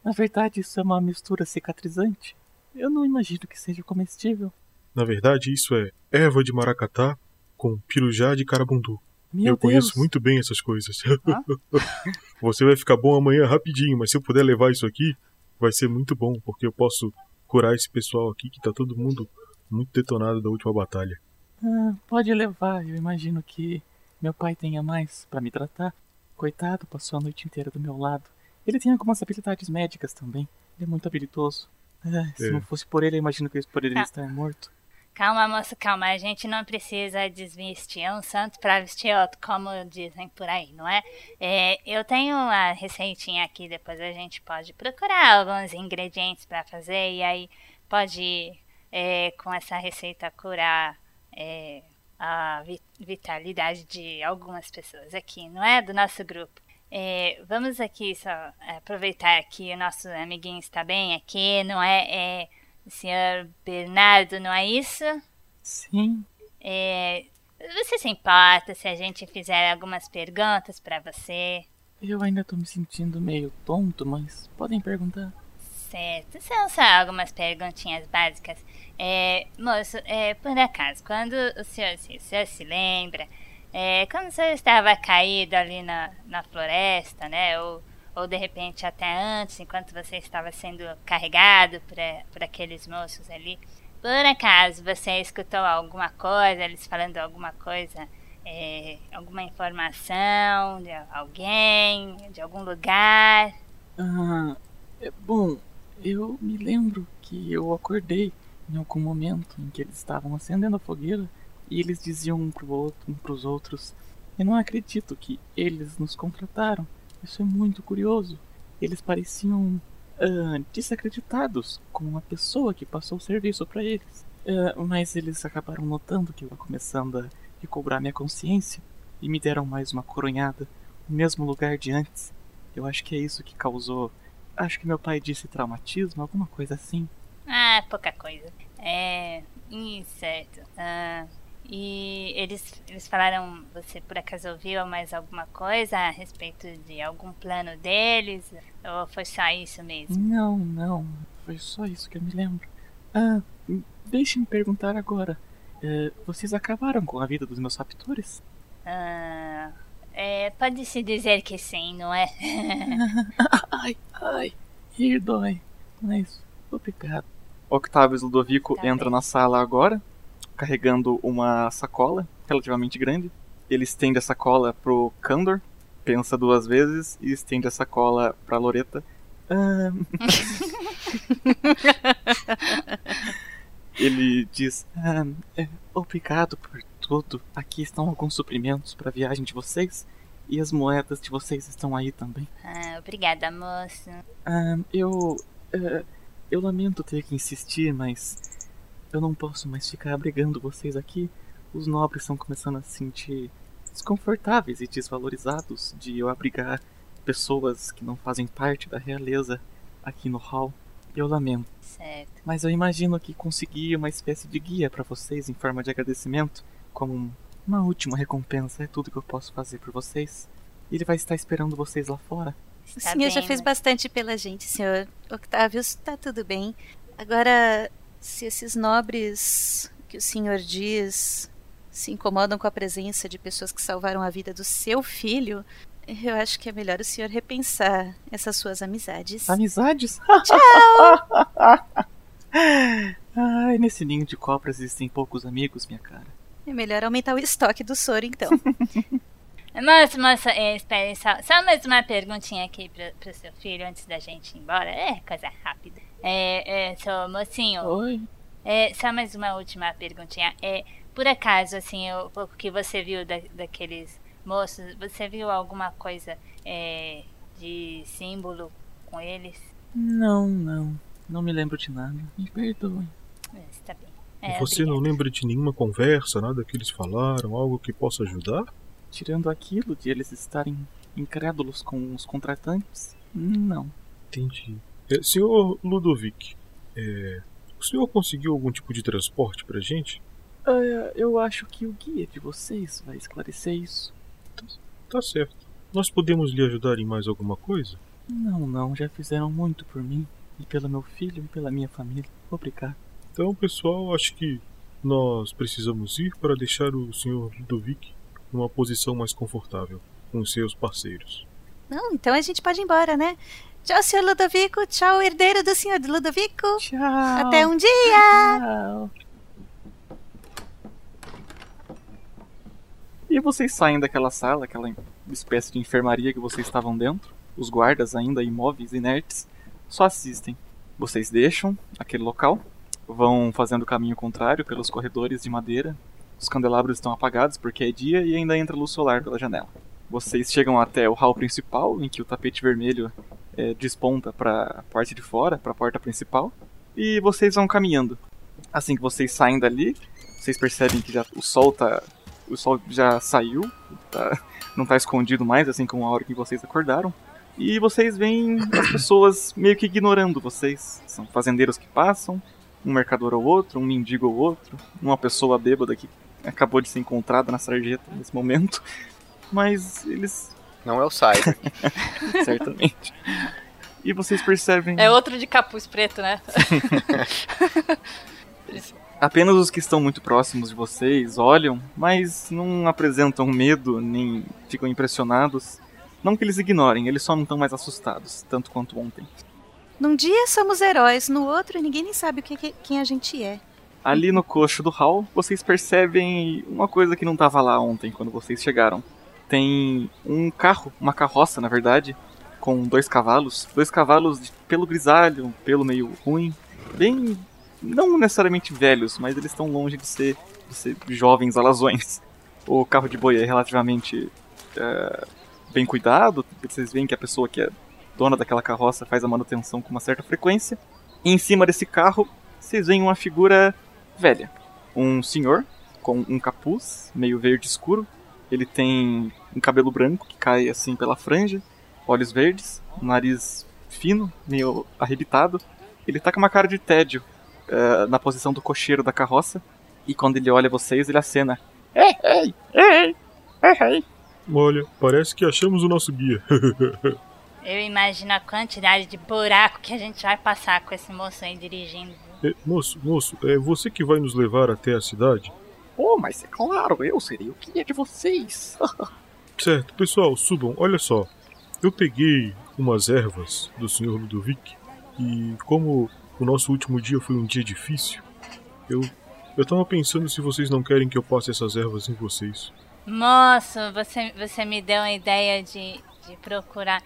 Na verdade, isso é uma mistura cicatrizante. Eu não imagino que seja comestível.
Na verdade, isso é erva de maracatá com pirujá de carabundu.
Meu
Eu conheço
Deus.
muito bem essas coisas. Você vai ficar bom amanhã rapidinho, mas se eu puder levar isso aqui, vai ser muito bom, porque eu posso curar esse pessoal aqui que tá todo mundo muito detonado da última batalha.
Ah, pode levar, eu imagino que meu pai tenha mais pra me tratar. Coitado, passou a noite inteira do meu lado. Ele tem algumas habilidades médicas também. Ele é muito habilidoso. Ah, se
É.
não fosse por ele, eu imagino que eu poderia
Ah.
estar morto.
Calma, moça, calma. A gente não precisa desvestir um santo pra vestir outro, como dizem por aí, não é? É, eu tenho uma receitinha aqui, depois a gente pode procurar alguns ingredientes pra fazer e aí pode, é, com essa receita, curar é, a vi- vitalidade de algumas pessoas aqui, não é? Do nosso grupo. É, vamos aqui só é, aproveitar que o nosso amiguinho está bem aqui, não é? é o senhor Bernardo, não é isso?
Sim.
É, você se importa se a gente fizer algumas perguntas pra você?
Eu ainda tô me sentindo meio tonto, mas podem perguntar.
certo. São só algumas perguntinhas básicas. É, moço, é, por acaso, quando o senhor, se, o senhor se lembra, é, quando o senhor estava caído ali na, na floresta, né? Ou, ou de repente até antes, enquanto você estava sendo carregado por, por aqueles moços ali, por acaso você escutou alguma coisa, eles falando alguma coisa, é, alguma informação de alguém, de algum lugar?
Ah, é bom, eu me lembro que eu acordei em algum momento em que eles estavam acendendo a fogueira e eles diziam um pro outro, um pros outros: Eu não acredito que eles nos contrataram. Isso é muito curioso. Eles pareciam ah, desacreditados com uma pessoa que passou o serviço para eles. Ah, mas eles acabaram notando que eu estava começando a recobrar minha consciência e me deram mais uma coronhada no mesmo lugar de antes. Eu acho que é isso que causou. Acho que meu pai disse traumatismo, alguma coisa assim.
Ah, pouca coisa. É. Ih, certo. Ah, e eles, eles falaram. Você por acaso ouviu mais alguma coisa a respeito de algum plano deles? Ou foi só isso mesmo?
Não, não. Foi só isso que eu me lembro. Ah, deixe-me perguntar agora. eh, vocês acabaram com a vida dos meus raptores?
Ah, é, Pode-se dizer que sim, não é?
ai, ai, rir dói. Mas, obrigado.
Octavius Ludovico
Tá
entra
bem.
na sala agora, carregando uma sacola relativamente grande. Ele estende a sacola pro Candor, pensa duas vezes e estende a sacola pra Loreta. Ah, Ele diz: "Ah, é, Obrigado por tudo. Aqui estão alguns suprimentos para a viagem de vocês. E as moedas de vocês estão aí também.
Ah, obrigada, moço.
Ah, eu. eh, eu lamento ter que insistir, mas. Eu não posso mais ficar abrigando vocês aqui. Os nobres estão começando a se sentir desconfortáveis e desvalorizados de eu abrigar pessoas que não fazem parte da realeza aqui no hall. Eu lamento.
Certo.
Mas eu imagino que consegui uma espécie de guia para vocês em forma de agradecimento, como um- uma última recompensa. É tudo que eu posso fazer por vocês. Ele vai estar esperando vocês lá fora.
O
Tá
senhor já fez
mas-
bastante pela gente, senhor Octavius. Tá tudo bem. Agora, se esses nobres que o senhor diz se incomodam com a presença de pessoas que salvaram a vida do seu filho, eu acho que é melhor o senhor repensar essas suas amizades.
Amizades? Ai, nesse ninho de cobras existem poucos amigos, minha cara.
É melhor aumentar o estoque do soro, então.
Moça, moça, espere, só, só mais uma perguntinha aqui pro, pro seu filho antes da gente ir embora. É, coisa rápida. É, é, seu mocinho,
Oi?
é, só mais uma última perguntinha. É, por acaso, assim, o pouco que você viu da, daqueles moços, você viu alguma coisa é, de símbolo com eles?
Não, não. Não me lembro de nada. Me perdoe.
É, Está bem. É,
Você não
obrigada.
lembra de nenhuma conversa, nada que eles falaram, algo que possa ajudar?
Tirando aquilo de eles estarem incrédulos com os contratantes, não.
Entendi. É, senhor Ludovic, é, o senhor conseguiu algum tipo de transporte pra gente?
Ah, eu acho que o guia de vocês vai esclarecer isso.
Tá certo. Nós podemos lhe ajudar em mais alguma coisa?
Não, não, já fizeram muito por mim. E pelo meu filho e pela minha família. Obrigado.
Então, pessoal, acho que nós precisamos ir para deixar o senhor Ludovic numa posição mais confortável com seus parceiros.
Não, então a gente pode ir embora, né? Tchau, senhor Ludovico. Tchau, herdeiro do senhor Ludovico.
Tchau.
Até um dia.
Tchau. E vocês saem daquela sala, aquela espécie de enfermaria que vocês estavam dentro. Os guardas ainda imóveis, inertes, só assistem. Vocês deixam aquele local, vão fazendo o caminho contrário pelos corredores de madeira. Os candelabros estão apagados porque é dia e ainda entra luz solar pela janela. Vocês chegam até o hall principal, em que o tapete vermelho é, desponta para a parte de fora, para a porta principal, e vocês vão caminhando. Assim que vocês saem dali, vocês percebem que já, o sol tá, o sol já saiu, tá- não tá escondido mais, assim como a hora que vocês acordaram. E vocês veem as pessoas meio que ignorando vocês. São fazendeiros que passam, um mercador ou outro, um mendigo ou outro, uma pessoa bêbada que acabou de ser encontrada na sarjeta nesse momento. Mas eles
Não é o Cyber.
certamente. E vocês percebem.
É outro de capuz preto, né?
Apenas os que estão muito próximos de vocês olham, mas não apresentam medo nem ficam impressionados. Não que eles ignorem, eles só não estão mais assustados, tanto quanto ontem.
Num dia somos heróis, no outro ninguém nem sabe o que, que- quem a gente é.
Ali no coxo do hall, vocês percebem uma coisa que não estava lá ontem quando vocês chegaram. Tem um carro, uma carroça, na verdade, com dois cavalos, dois cavalos de pelo grisalho, pelo meio ruim, bem não necessariamente velhos, mas eles estão longe de ser, de ser jovens alazões. O carro de boi é relativamente é, bem cuidado, vocês veem que a pessoa que é dona daquela carroça faz a manutenção com uma certa frequência. E em cima desse carro, vocês veem uma figura velha. Um senhor com um capuz meio verde escuro. Ele tem um cabelo branco que cai assim pela franja, olhos verdes, um nariz fino, meio arrebitado. Ele tá com uma cara de tédio eh, na posição do cocheiro da carroça. E quando ele olha vocês, ele acena. Ei, ei, ei, ei, ei.
Olha, parece que achamos o nosso guia.
Eu imagino a quantidade de buraco que a gente vai passar com esse moço aí dirigindo.
É, moço, moço, é você que vai nos levar até a cidade?
Oh, mas é claro, eu seria o guia de vocês.
Certo, pessoal, subam, olha só. Eu peguei umas ervas do Sr. Ludovic e como o nosso último dia foi um dia difícil, eu eu tava pensando se vocês não querem que eu passe essas ervas em vocês.
Moço, você, você me deu a ideia de, de procurar.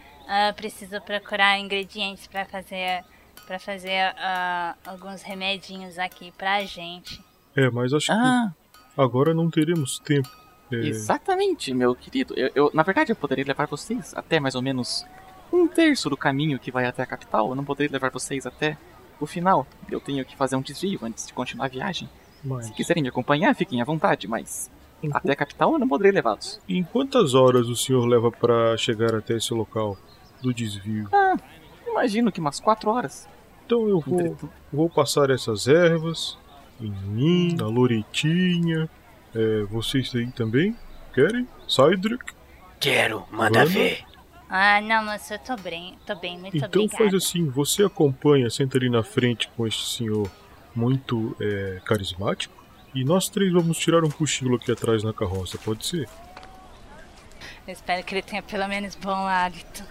Eu preciso procurar ingredientes pra fazer para fazer ah, alguns remedinhos aqui pra gente.
É, mas acho
Ah,
que agora não teremos tempo. É,
exatamente, meu querido. Eu, eu- na verdade, eu poderia levar vocês até mais ou menos um terço do caminho que vai até a capital. Eu não poderia levar vocês até o final. Eu tenho que fazer um desvio antes de continuar a viagem.
mas
Se quiserem me acompanhar, fiquem à vontade, mas
em,
até a capital eu não poderei levá-los.
em quantas horas o senhor leva pra chegar até esse local do desvio?
Imagino que umas quatro horas.
Então eu vou, vou passar essas ervas em mim, na Loretinha. É, vocês aí também? Querem? Cydric?
Quero, manda
Vana?
ver.
Ah, não, moço, eu tô bem, tô bem, muito
Então
obrigada.
faz assim, você acompanha, senta ali na frente com este senhor muito é, carismático. E nós três vamos tirar um cochilo aqui atrás na carroça, pode ser?
Eu espero que ele tenha pelo menos bom hálito.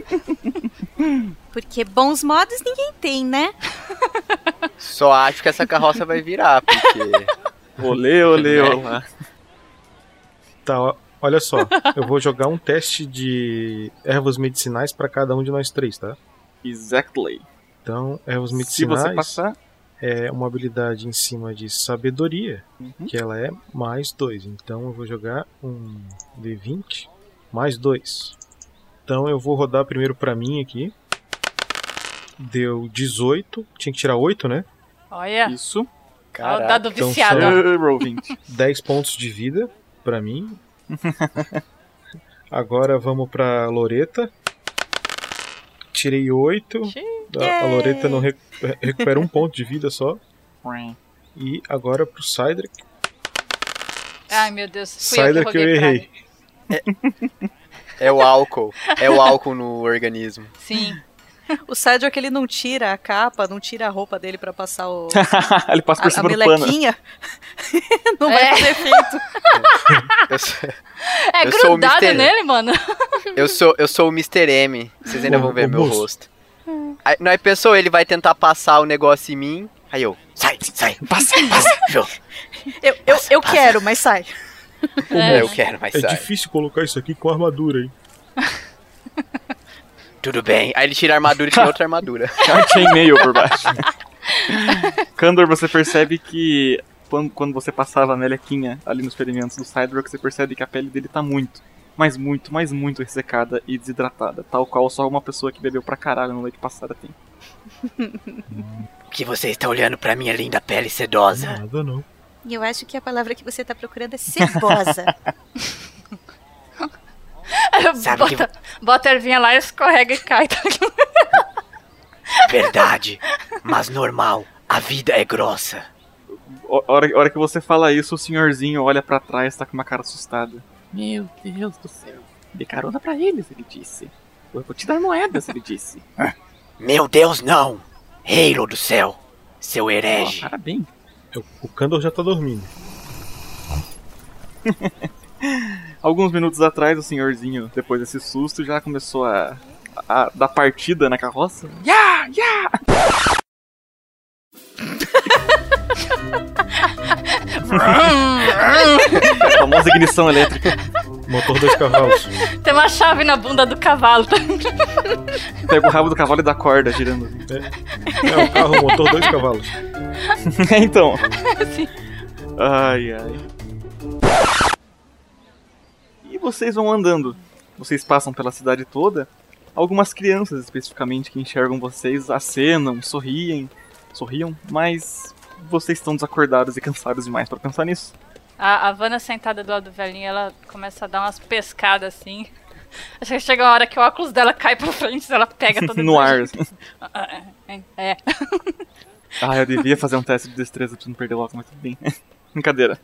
Porque bons modos ninguém tem, né?
Só acho que essa carroça vai virar, porque.
olê, olê, olá.
Tá, olha só. eu vou jogar um teste de ervas medicinais pra cada um de nós três, tá?
Exactly.
Então, ervas
Se
medicinais
você passar,
é uma habilidade em cima de sabedoria,
Uhum.
que ela é mais dois. Então eu vou jogar um D20 mais dois. Então eu vou rodar primeiro pra mim aqui. Deu 18. Tinha que tirar 8, né?
Olha,
isso.
olha o
Caraca.
dado
então
viciado.
20.
10 pontos de vida pra mim. Agora vamos pra Loreta. Tirei 8. A, a Loreta não recu- recupera um ponto de vida só. E agora pro Cydric.
Ai, meu Deus, fui eu que
Cydric eu
roguei pra
errei.
ele.
É o álcool. É o álcool no organismo.
Sim.
O Cedric ele não tira a capa, não tira a roupa dele pra passar o,
Ele passa por
a, a
cima do pano.
melequinha. não vai
É.
fazer efeito.
Eu sou,
É
Eu sou o
grudado
Mr.
nele, mano.
eu sou, eu sou o Mr. M. Vocês ainda vão ver
ô,
meu
moço.
rosto. Aí, nós pensou, ele vai tentar passar o negócio em mim. Aí eu, sai, sai, passa, passa, Jô.
Eu, eu, eu quero, mas sai.
É, eu quero, mas
É
sai.
difícil colocar isso aqui com armadura, hein?
Tudo bem. Aí ele tira a armadura e tira outra armadura.
A chainmail por baixo. Kandor, você percebe que quando, você passava a melequinha ali nos ferimentos do Sidrock, você percebe que a pele dele tá muito, mas muito, mas muito ressecada e desidratada, tal qual só uma pessoa que bebeu pra caralho no noite passada tem.
O que você está olhando pra minha linda pele sedosa?
Nada não.
E eu acho que a palavra que você tá procurando é cebosa.
Sabe que-
bota, bota a ervinha lá, escorrega e cai.
Verdade. Mas normal. A vida é grossa.
Ho- Hora, hora que você fala isso, o senhorzinho olha pra trás, tá com uma cara assustada. Meu Deus do céu. Dê carona pra eles, ele disse. Eu vou te dar moedas, ele disse.
Meu Deus, não! Halo do céu! Seu herege!
Parabéns.
É, O Kandor já tá dormindo.
Alguns minutos atrás, o senhorzinho, depois desse susto, já começou a, a dar partida na carroça. Ya, ya! A famosa ignição elétrica.
Motor dois cavalos.
Tem uma chave na bunda do cavalo.
Pega o rabo do cavalo e dá corda girando.
É o carro, motor dois cavalos.
então.
Sim.
Ai, ai. E vocês vão andando. Vocês passam pela cidade toda. Algumas crianças, especificamente, que enxergam vocês, acenam, sorriem, sorriam, mas vocês estão desacordados e cansados demais pra pensar nisso.
A, a Vanna sentada do lado do velhinho, ela começa a dar umas pescadas assim. Acho que chega uma hora que o óculos dela cai pra frente, ela pega toda
no ar.
É. é.
Ah, eu devia fazer um teste de destreza pra não perder o óculos, mas tudo bem. Brincadeira.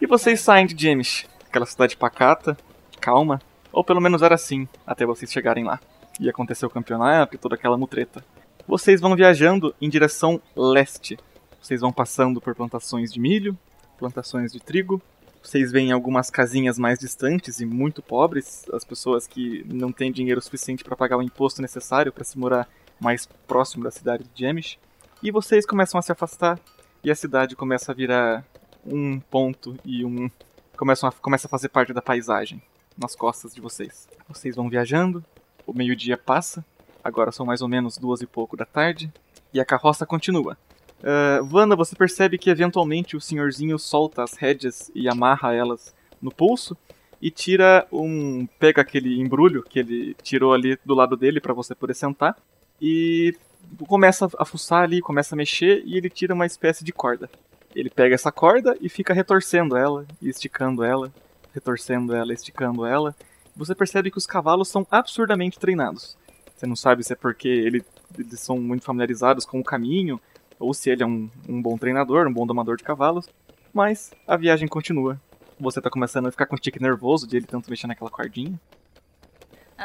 E vocês saem de James, aquela cidade pacata, calma, ou pelo menos era assim, até vocês chegarem lá. E aconteceu o campeonato e toda aquela mutreta. Vocês vão viajando em direção leste. Vocês vão passando por plantações de milho, plantações de trigo. Vocês veem algumas casinhas mais distantes e muito pobres, as pessoas que não têm dinheiro suficiente para pagar o imposto necessário para se morar mais próximo da cidade de Jemish. E vocês começam a se afastar e a cidade começa a virar um ponto e um começam a, começa a fazer parte da paisagem nas costas de vocês. Vocês vão viajando, o meio-dia passa, agora são mais ou menos duas e pouco da tarde e a carroça continua. Uh, você percebe que eventualmente o senhorzinho solta as rédeas e amarra elas no pulso e tira um. pega aquele embrulho que ele tirou ali do lado dele para você poder sentar e começa a fuçar ali, começa a mexer e ele tira uma espécie de corda. Ele pega essa corda e fica retorcendo ela esticando ela, retorcendo ela, esticando ela. Você percebe que os cavalos são absurdamente treinados. Você não sabe se é porque ele, eles são muito familiarizados com o caminho ou se ele é um, um bom treinador, um bom domador de cavalos. Mas a viagem continua. Você tá começando a ficar com um tique nervoso de ele tanto mexer naquela cordinha.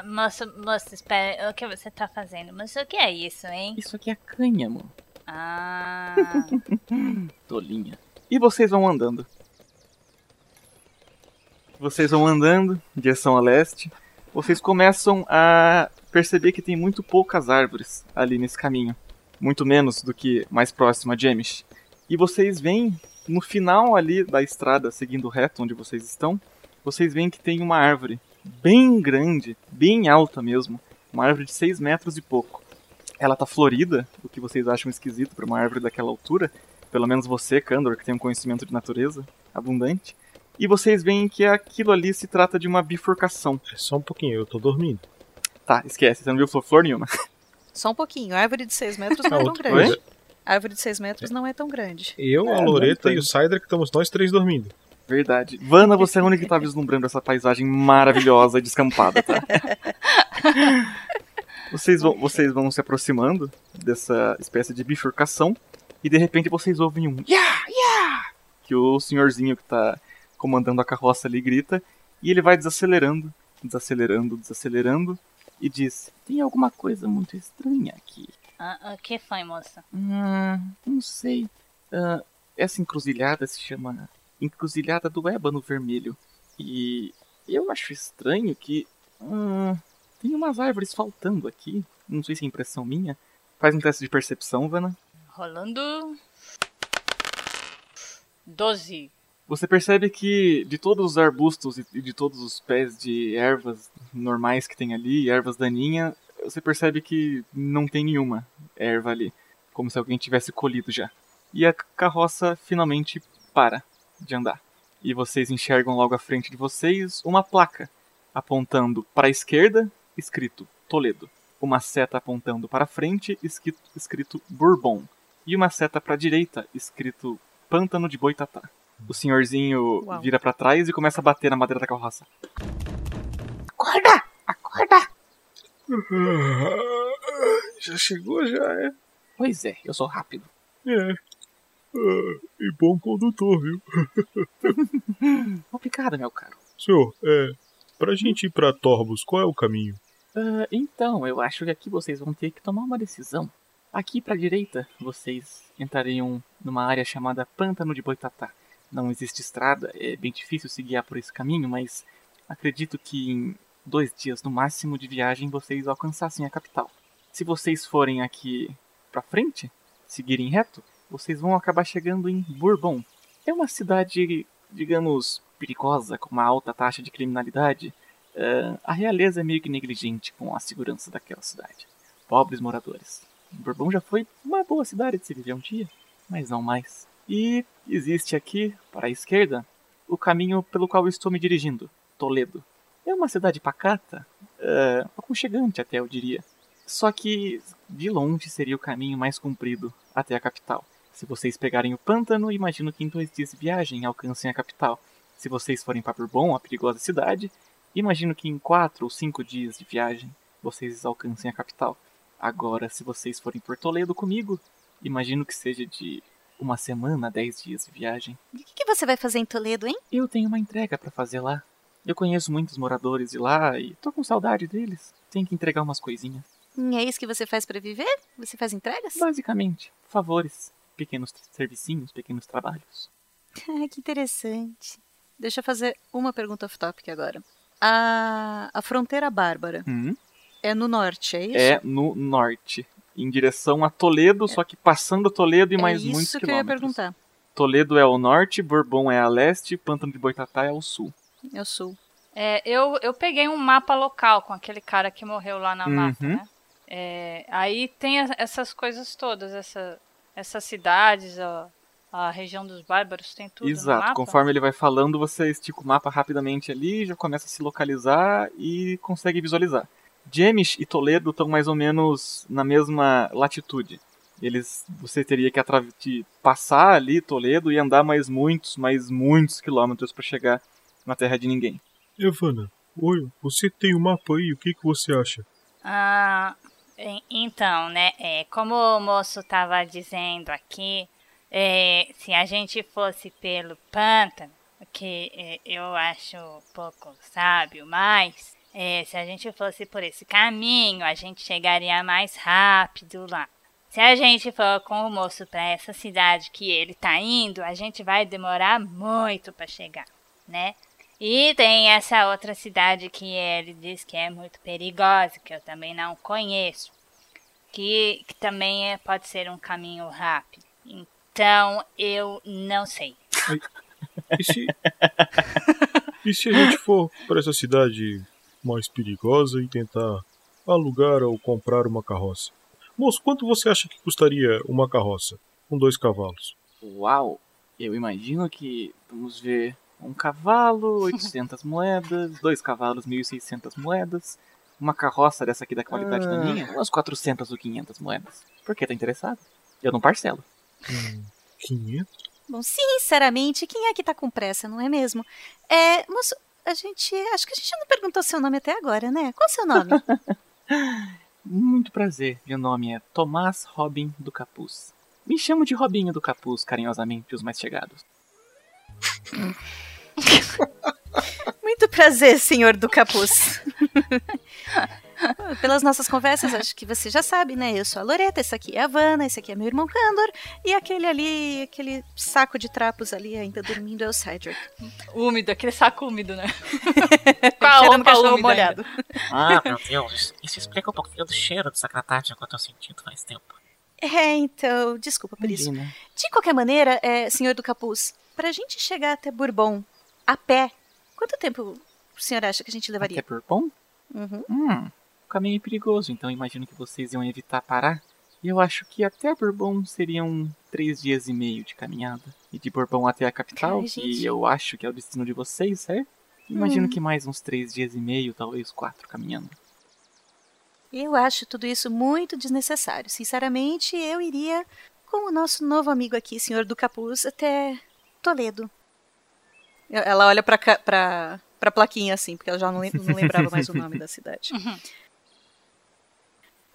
Moço, moço, espera, o que você tá fazendo? Moço, o que é isso, hein?
Isso aqui é cânhamo.
Ah.
Tolinha.
E vocês vão andando. Vocês vão andando em direção a leste. Vocês começam a perceber que tem muito poucas árvores ali nesse caminho. Muito menos do que mais próximo a Jemish. E vocês veem no final ali da estrada, seguindo reto onde vocês estão, vocês veem que tem uma árvore bem grande, bem alta mesmo. Uma árvore de 6 metros e pouco. Ela tá florida, o que vocês acham esquisito para uma árvore daquela altura. Pelo menos você, Kandor, que tem um conhecimento de natureza abundante. E vocês veem que aquilo ali se trata de uma bifurcação.
É só um pouquinho, eu tô dormindo.
Tá, esquece, você não viu flor nenhuma.
Só um pouquinho. A árvore de 6 metros não é tão
outra
grande.
coisa.
A árvore de 6 metros não é tão grande.
Eu,
É,
a Loreta
não
e o Cider, que estamos nós três dormindo.
Verdade. Vana, você é a única que tá vislumbrando essa paisagem maravilhosa e descampada, tá? Vocês vão, vocês vão se aproximando dessa espécie de bifurcação e de repente vocês ouvem um yeah, yeah! Que o senhorzinho que tá comandando a carroça ali grita e ele vai desacelerando, desacelerando, desacelerando e diz:
Tem alguma coisa muito estranha aqui.
Ah, o que foi, moça?
Hum, não sei. Ah, essa encruzilhada se chama Encruzilhada do Ébano Vermelho. E eu acho estranho que. hum, tem umas árvores faltando aqui. Não sei se é impressão minha.
Faz um teste de percepção, Vana.
Rolando. 12.
Você percebe que de todos os arbustos e de todos os pés de ervas normais que tem ali, ervas daninhas, você percebe que não tem nenhuma erva ali. Como se alguém tivesse colhido já. E a carroça finalmente para de andar. E vocês enxergam logo à frente de vocês uma placa apontando para a esquerda, escrito Toledo. Uma seta apontando para frente, escrito, escrito Bourbon. E uma seta para a direita, escrito Pântano de Boitatá. O senhorzinho
Uau.
vira para trás e começa a bater na madeira da carroça.
Acorda! Acorda!
Já chegou, já é.
Pois é, eu sou rápido.
É. Ah, e bom condutor, viu?
Obrigado, meu caro.
Senhor, é. Pra gente ir pra Torbos, qual é o caminho?
Ah, então, eu acho que aqui vocês vão ter que tomar uma decisão. Aqui pra direita, vocês entrariam numa área chamada Pântano de Boitatá. Não existe estrada, é bem difícil se guiar por esse caminho, mas acredito que em dois dias no máximo de viagem vocês alcançassem a capital. Se vocês forem aqui pra frente, seguirem reto, vocês vão acabar chegando em Bourbon. É uma cidade, digamos, perigosa, com uma alta taxa de criminalidade. Ah, a realeza é meio que negligente com a segurança daquela cidade. Pobres moradores. Bourbon já foi uma boa cidade de se viver um dia, mas não mais. E existe aqui, para a esquerda, o caminho pelo qual estou me dirigindo, Toledo. É uma cidade pacata, ah, aconchegante até eu diria. Só que de longe seria o caminho mais comprido até a capital. Se vocês pegarem o pântano, imagino que em dois dias de viagem alcancem a capital. Se vocês forem para Bourbon, a perigosa cidade, imagino que em quatro ou cinco dias de viagem vocês alcancem a capital. Agora, se vocês forem por Toledo comigo, imagino que seja de uma semana, dez dias de viagem.
E o que, você vai fazer em Toledo, hein?
Eu tenho uma entrega para fazer lá. Eu conheço muitos moradores de lá e tô com saudade deles. Tenho que entregar umas coisinhas.
E é isso que você faz pra viver? Você faz entregas?
Basicamente, favores, pequenos servicinhos, pequenos trabalhos.
Ah, que interessante. Deixa eu fazer uma pergunta off-topic agora. A, a fronteira bárbara
Hum?
é no norte, é isso?
É no norte, em direção a Toledo, só que passando Toledo e
É
mais
isso
muitos
que eu ia
quilômetros.
perguntar.
Toledo é ao norte, Bourbon é a leste, Pântano de Boitatá é ao sul.
É o sul.
É, eu, eu peguei um mapa local com aquele cara que morreu lá na mata,
Uhum.
né? É, aí tem essas coisas todas, essa, essas cidades, a, a região dos bárbaros, tem tudo no
Exato,
mapa?
conforme ele vai falando, você estica o mapa rapidamente ali, já começa a se localizar e consegue visualizar. Jemish e Toledo estão mais ou menos na mesma latitude. Eles, você teria que de passar ali Toledo e andar mais muitos, mais muitos quilômetros para chegar na terra de ninguém.
Evana, oi, você tem o mapa aí, o que, que você acha?
Ah, então, né, é, como o moço estava dizendo aqui, é, se a gente fosse pelo pântano, que é, eu acho pouco sábio, mas é, se a gente fosse por esse caminho, a gente chegaria mais rápido lá. Se a gente for com o moço para essa cidade que ele tá indo, a gente vai demorar muito para chegar, né? E tem essa outra cidade que ele diz que é muito perigosa, que eu também não conheço, que, que também é- pode ser um caminho rápido. Então, eu não sei.
E se, e se a gente for para essa cidade mais perigosa e tentar alugar ou comprar uma carroça? Moço, quanto você acha que custaria uma carroça com dois cavalos?
Uau! Eu imagino que, vamos ver, um cavalo, 800 moedas, dois cavalos, 1.600 moedas, uma carroça dessa aqui da qualidade da
Ah.
minha, umas 400 ou 500 moedas. Por que tá interessado? Eu não parcelo.
Hum, 500?
Bom, sinceramente, quem é que tá com pressa, não é mesmo? É, moço, a gente. Acho que a gente não perguntou seu nome até agora, né? Qual o seu nome?
Muito prazer, meu nome é Tomás Robin do Capuz. Me chamo de Robinho do Capuz, carinhosamente, os mais chegados.
Muito prazer, senhor do capuz. Pelas nossas conversas, acho que você já sabe, né? Eu sou a Loreta, esse aqui é a Vanna, esse aqui é meu irmão Candor, e aquele ali, aquele saco de trapos ali ainda dormindo é o Cedric.
Úmido, aquele saco úmido, né?
Com a cachorro
úmida
molhado.
Ah, meu Deus. Isso explica um pouquinho do cheiro dessa gratagem que eu tô sentindo faz tempo.
É, então, desculpa por isso.
Imagina.
De qualquer maneira, é, senhor do capuz, pra gente chegar até Bourbon a pé, quanto tempo o senhor acha que a gente levaria?
Até Bourbon?
Uhum.
Hum, o caminho é perigoso, então imagino que vocês iam evitar parar. E eu acho que até Bourbon seriam três dias e meio de caminhada. E de Bourbon até a capital,
gente.
que eu acho que é o destino de vocês, certo? Imagino
Hum.
que mais uns três dias e meio, talvez quatro caminhando.
Eu acho tudo isso muito desnecessário. Sinceramente, eu iria com o nosso novo amigo aqui, senhor do capuz, até Toledo. Ela olha pra, pra, pra plaquinha assim, porque ela já não, não lembrava mais o nome da cidade.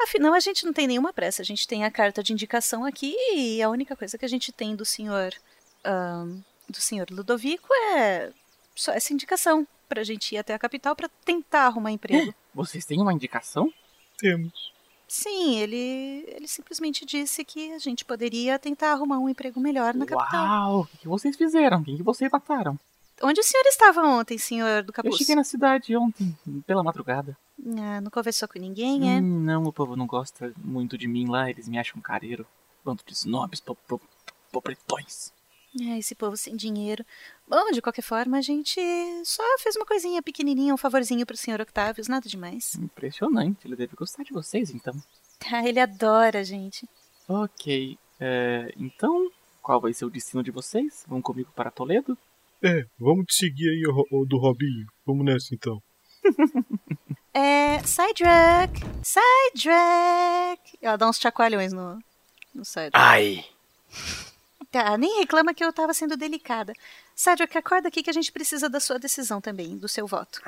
Afinal, a gente não tem nenhuma pressa. A gente tem a carta de indicação aqui e a única coisa que a gente tem do senhor ahn, do senhor Ludovico é só essa indicação pra gente ir até a capital pra tentar arrumar emprego.
Vocês têm uma indicação?
Temos.
Sim, ele, ele simplesmente disse que a gente poderia tentar arrumar um emprego melhor na capital.
Uau, o que vocês fizeram? Quem que vocês mataram?
Onde o senhor estava ontem, senhor do
Eu
capuz?
cheguei na cidade ontem, pela madrugada.
Ah, não conversou com ninguém, é?
Hum, não, o povo não gosta muito de mim lá, eles me acham careiro. Bando de snobs, po- po- pobretões.
Ah, esse povo sem dinheiro. Bom, de qualquer forma, a gente só fez uma coisinha pequenininha, um favorzinho pro senhor Octavius, nada demais.
Impressionante, ele deve gostar de vocês então.
Ah, ele adora a gente.
Ok, é, então, qual vai ser o destino de vocês? Vão comigo para Toledo?
É, vamos te seguir aí, o, o do Robinho. Vamos nessa então.
É. Sidrak! Sidrak! Ela dá uns chacoalhões no, no Sidrak.
Ai,
Tá, nem reclama que eu tava sendo delicada. Sidrak, acorda aqui que a gente precisa da sua decisão também, do seu voto.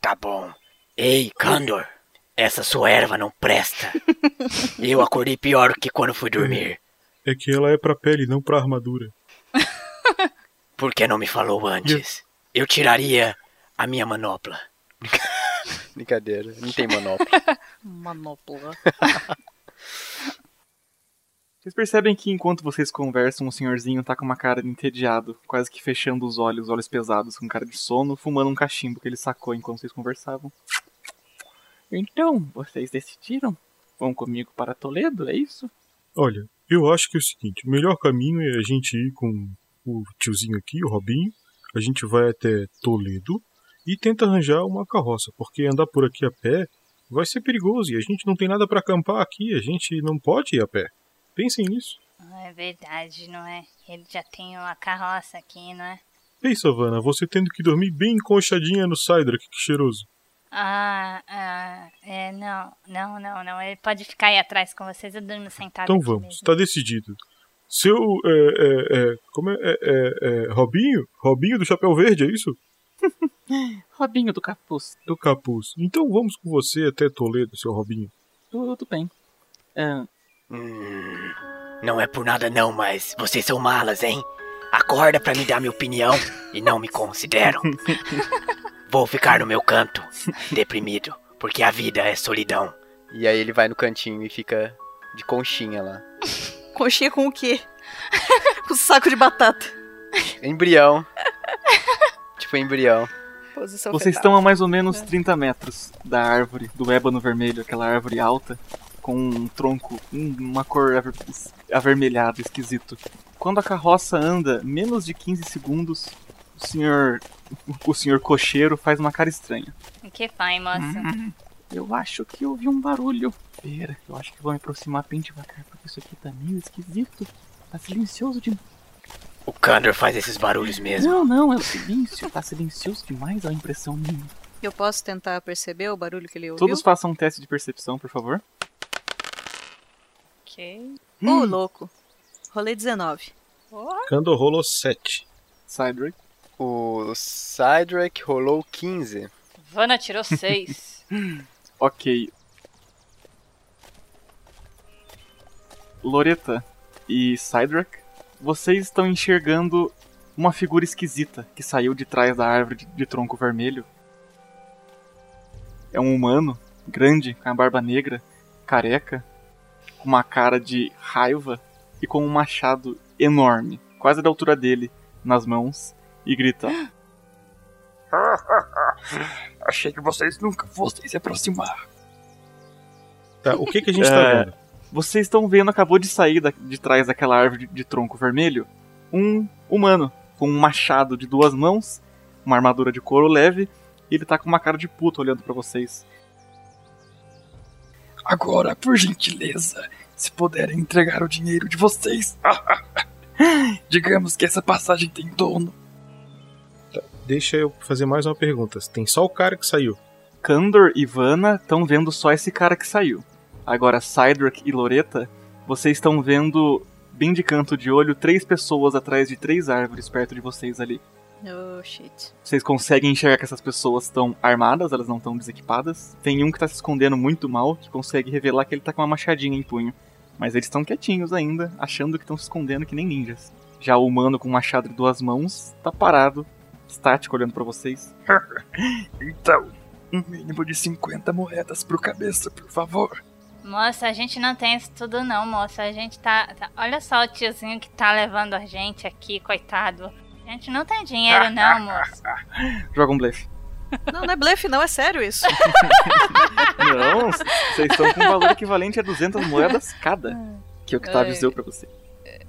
tá bom. Ei, Candor, essa sua erva não presta. Eu acordei pior que quando fui dormir.
É que ela é pra pele, não pra armadura.
Por que não me falou antes? Eu tiraria a minha manopla.
Brincadeira, não tem manopla.
Manopla.
Vocês percebem que enquanto vocês conversam, o senhorzinho tá com uma cara de entediado, quase que fechando os olhos, olhos pesados, com cara de sono, fumando um cachimbo que ele sacou enquanto vocês conversavam.
Então, vocês decidiram? Vão comigo para Toledo, é isso?
Olha, eu acho que é o seguinte: o melhor caminho é a gente ir com o tiozinho aqui, o Robinho. A gente vai até Toledo e tenta arranjar uma carroça, porque andar por aqui a pé vai ser perigoso e a gente não tem nada pra acampar aqui, a gente não pode ir a pé. Pensem nisso.
É verdade, não é? Ele já tem uma carroça aqui, não é?
Ei, Savana, você tendo que dormir bem encoxadinha no Sidra, que cheiroso.
Ah, ah, é, não, não, não, não. Ele pode ficar aí atrás com vocês, eu durmo sentado
Então
aqui
vamos,
mesmo.
tá decidido. Seu. É, é, é, como é, é, é, é, Robinho? Robinho do Chapéu Verde, é isso?
Robinho do capuz.
Do capuz. Então vamos com você até Toledo, seu Robinho.
Tudo bem. Ah,
Hum, não é por nada não, mas vocês são malas, hein? Acorda pra me dar minha opinião e não me consideram. Vou ficar no meu canto, deprimido, porque a vida é solidão.
E aí ele vai no cantinho e fica de conchinha lá.
Conchinha com o quê? com saco de batata.
Embrião. tipo embrião.
Posição
Vocês
fetal.
estão a mais ou menos 30 metros da árvore, do ébano vermelho, aquela árvore alta, com um tronco, um- uma cor aver- avermelhada, esquisito. Quando a carroça anda menos de 15 segundos, o senhor, o senhor cocheiro faz uma cara estranha.
O que faz, moça?
Hum, eu acho que ouvi um barulho. Pera, eu acho que vou me aproximar bem devagar, porque isso aqui tá meio esquisito. Tá silencioso de...
O Candor faz esses barulhos mesmo.
Não, não, é o silêncio. Tá silencioso demais, é uma impressão minha.
Eu posso tentar perceber o barulho que ele ouviu?
Todos façam um teste de percepção, por favor.
Ok. Ô, louco. Rolê 19.
Candor rolou 7.
Cydric.
O Sidrak rolou 15.
Vana tirou seis.
Ok. Loreta e Cydrak, vocês estão enxergando uma figura esquisita que saiu de trás da árvore de, de tronco vermelho. É um humano, grande, com a barba negra, careca, com uma cara de raiva e com um machado enorme, quase da altura dele, nas mãos, e grita:
Achei que vocês nunca fossem se aproximar.
Tá, o que, que a gente tá
É,
vendo?
Vocês estão vendo, acabou de sair da- de trás daquela árvore de, de tronco vermelho, um humano com um machado de duas mãos, uma armadura de couro leve, e ele tá com uma cara de puto olhando pra vocês.
Agora, por gentileza, se puderem entregar o dinheiro de vocês. Digamos que essa passagem tem dono.
Deixa eu fazer mais uma pergunta. Tem só o cara que saiu.
Kandor e Vanna estão vendo só esse cara que saiu. Agora, Cydrak e Loreta, vocês estão vendo, bem de canto de olho, três pessoas atrás de três árvores perto de vocês ali.
Oh, shit.
Vocês conseguem enxergar que essas pessoas estão armadas, elas não estão desequipadas. Tem um que tá se escondendo muito mal, que consegue revelar que ele tá com uma machadinha em punho. Mas eles estão quietinhos ainda, achando que estão se escondendo que nem ninjas. Já o humano com um machado de duas mãos tá parado, estático, olhando pra vocês.
Então,
Um mínimo de 50 moedas pro cabeça, por favor.
Moça, a gente não tem isso tudo não, moça. A gente tá, tá- Olha só o tiozinho que tá levando a gente aqui, coitado. A gente não tem dinheiro não, moça.
Joga um blefe.
Não, não é blefe, não, é sério isso.
Não, vocês estão com um valor equivalente a 200 moedas cada. Que o Octavius deu pra você.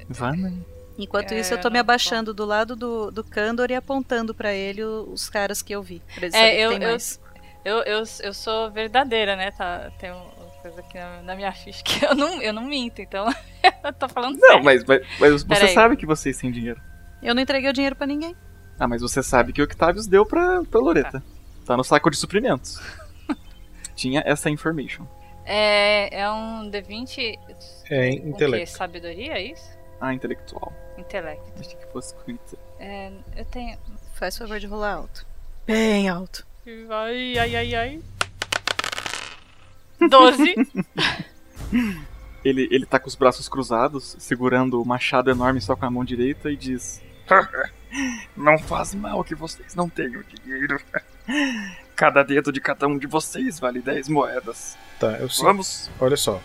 Vá, né?
Enquanto
É,
isso, eu tô me abaixando do lado do, do Kandor e apontando pra ele os caras que eu vi. Pra
É, eu,
tem
eu,
mais.
eu, eu, eu sou verdadeira, né? Tá, tem uma coisa aqui na, na minha ficha que eu não, eu não minto, então eu tô falando
Não,
sério.
mas, mas, mas você sabe que vocês têm dinheiro.
Eu não entreguei o dinheiro pra ninguém.
Ah, mas você sabe que o Octavius deu pra, pra Loreta. Tá no saco de suprimentos. Tinha essa information.
É, é um D20
É, intelecto.
que? Sabedoria, é isso?
Ah, intelectual.
Intelecto.
Achei que fosse com
É, eu tenho...
Faz favor de rolar alto. Bem alto.
Ai, ai, ai, ai. 12.
Ele, ele tá com os braços cruzados, segurando o machado enorme só com a mão direita e diz: Não faz mal que vocês não tenham dinheiro. Cada dedo de cada um de vocês vale 10 moedas.
Tá, eu sei.
Vamos.
Olha só,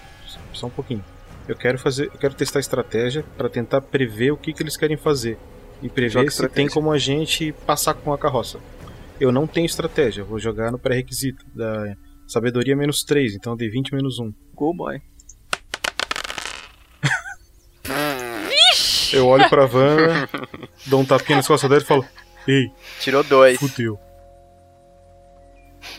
só um pouquinho. Eu quero fazer, eu quero testar a estratégia pra tentar prever o que, que eles querem fazer e
Joga
prever se
estratégia.
tem como a gente passar com a carroça. Eu não tenho estratégia, vou jogar no pré-requisito da sabedoria menos 3, então D20 menos 1.
Go boy.
Eu olho pra Van, dou um tapinha nas costas dela e falo: "Ei,
Tirou dois.
fudeu".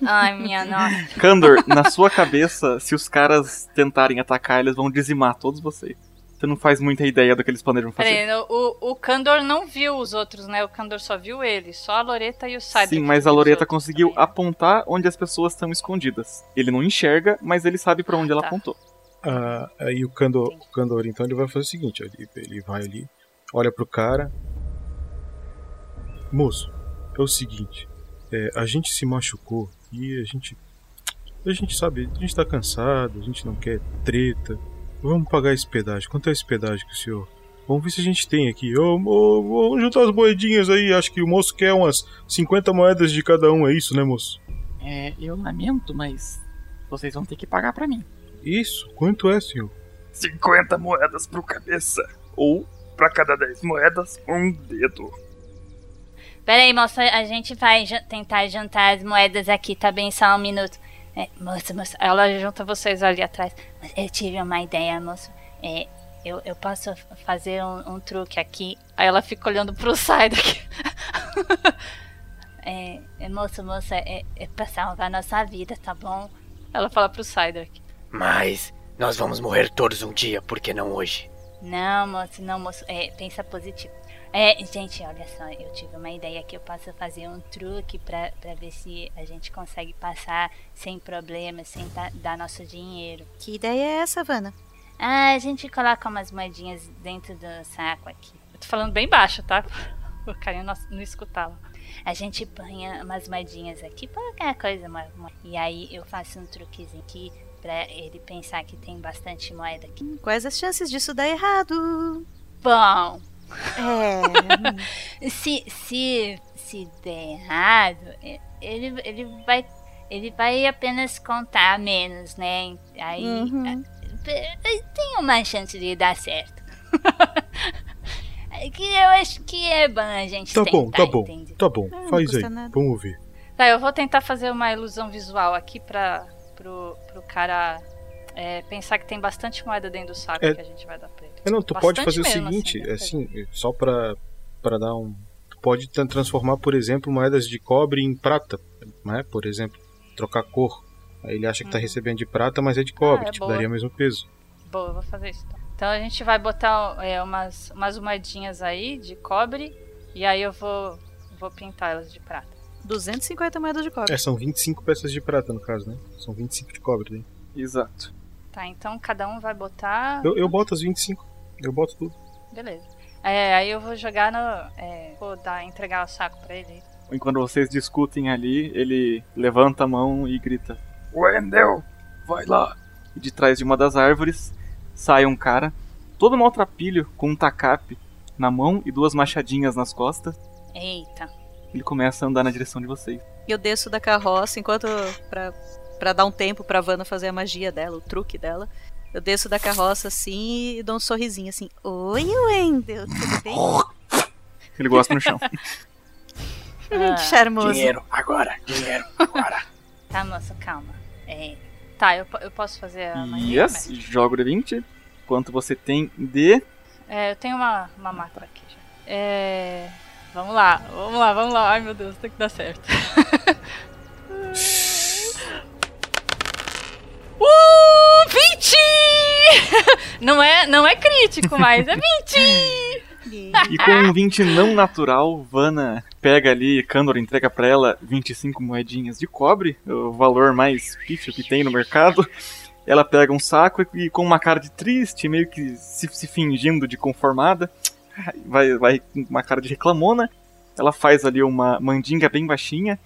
Ai, minha nossa.
Kandor, na sua cabeça, se os caras tentarem atacar, eles vão dizimar todos vocês. Você não faz muita ideia do que eles planejam fazer.
Peraí, o, o Kandor não viu os outros, né? O Kandor só viu ele. Só a Loreta e o Cydric.
Sim, mas a Loreta conseguiu apontar onde as pessoas estão escondidas. Ele não enxerga, mas ele sabe pra onde ela
Tá.
apontou.
Aí o Kandor, o então, ele vai fazer o seguinte: ele, ele vai ali, olha pro cara. Moço, é o seguinte: é, a gente se machucou e a gente. A gente sabe, a gente tá cansado, a gente não quer treta. Vamos pagar esse pedágio. Quanto é esse pedágio que o senhor. Vamos ver se a gente tem aqui. Ô, ô, vamos juntar as moedinhas aí. Acho que o moço quer umas 50 moedas de cada um, é isso, né, moço?
É, eu lamento, mas vocês vão ter que pagar pra mim.
Isso? Quanto é, senhor?
50 moedas pro cabeça. Ou, pra cada 10 moedas, um dedo.
Peraí, moça, a gente vai tentar juntar as moedas aqui, tá bem? Só um minuto. É, moça, moça,
Ela junta vocês ali atrás.
Mas Eu tive uma ideia, moço. É, eu, eu posso fazer um, um truque aqui.
Aí ela fica olhando pro Cydric.
É, é, moço, moça, é, é pra salvar nossa vida, tá bom?
Ela fala pro Cydric.
Mas nós vamos morrer todos um dia, por que não hoje?
Não, moço, não, moço. É, pensa positivo. É, gente, olha só, eu tive uma ideia que eu posso fazer um truque pra, pra ver se a gente consegue passar sem problemas, sem da- dar nosso dinheiro.
Que ideia é essa, Vanna?
Ah, a gente coloca umas moedinhas dentro do saco aqui.
Eu tô falando bem baixo, tá? O carinha não, não escutava.
A gente põe umas moedinhas aqui, qualquer coisa. uma- uma- E aí eu faço um truquezinho aqui pra ele pensar que tem bastante moeda aqui.
Quais as chances disso dar errado?
Bom,
É.
se, se, se der errado, ele, ele, vai, ele vai apenas contar menos, né? Aí
Uhum.
tem uma chance de dar certo. Que eu acho que é bom a gente
Tá bom,
tentar,
tá bom,
entende?
tá bom.
Ah,
Faz aí,
nada.
vamos ver.
Tá, eu vou tentar fazer uma ilusão visual aqui pra, pro, pro cara é, pensar que tem bastante moeda dentro do saco
É.
que a gente vai dar pra ele.
Não, tu pode
Bastante
fazer o
mesmo,
seguinte,
assim,
assim, só pra, pra dar um. Tu pode tra- transformar, por exemplo, moedas de cobre em prata, né? Por exemplo, trocar cor. Aí ele acha que tá recebendo de prata, mas é de cobre,
Uhum. é
te
boa.
daria o mesmo peso.
Boa, eu vou fazer isso. Então, então a gente vai botar é, umas, umas moedinhas aí de cobre e aí eu vou, vou pintar elas de prata.
250 moedas de cobre.
É, são 25 peças de prata no caso, né? São 25 de cobre, né?
Exato.
Tá, então cada um vai botar.
Eu, eu boto as 25. Eu boto tudo.
Beleza. É, aí eu vou jogar no. É, vou dar, entregar o saco pra ele.
Enquanto vocês discutem ali, ele levanta a mão e grita:
Wendell, vai lá.
E de trás de uma das árvores sai um cara, todo maltrapilho, com um tacape na mão e duas machadinhas nas costas.
Eita.
Ele começa a andar na direção de vocês.
E eu desço da carroça enquanto. Pra, pra dar um tempo pra Vanna fazer a magia dela, o truque dela. Eu desço da carroça assim e dou um sorrisinho assim. Oi, Wendel, tudo bem?
Ele gosta no chão.
Que charmoso.
Dinheiro, agora, dinheiro, agora.
Tá, moço, calma. É, tá, eu, eu posso fazer a magia?
Yes, joga o D20. Quanto você tem de.
É, eu tenho uma, uma macro aqui já. É. Vamos lá, vamos lá, vamos lá. Ai meu Deus, tem que dar certo. uh! 20! Não é, não é crítico, mas é 20!
E com um 20 não natural, Vanna pega ali, Kandor entrega pra ela 25 moedinhas de cobre, o valor mais pífio que tem no mercado. Ela pega um saco e, com uma cara de triste, meio que se, se fingindo de conformada, vai, vai com uma cara de reclamona. Ela faz ali uma mandinga bem baixinha.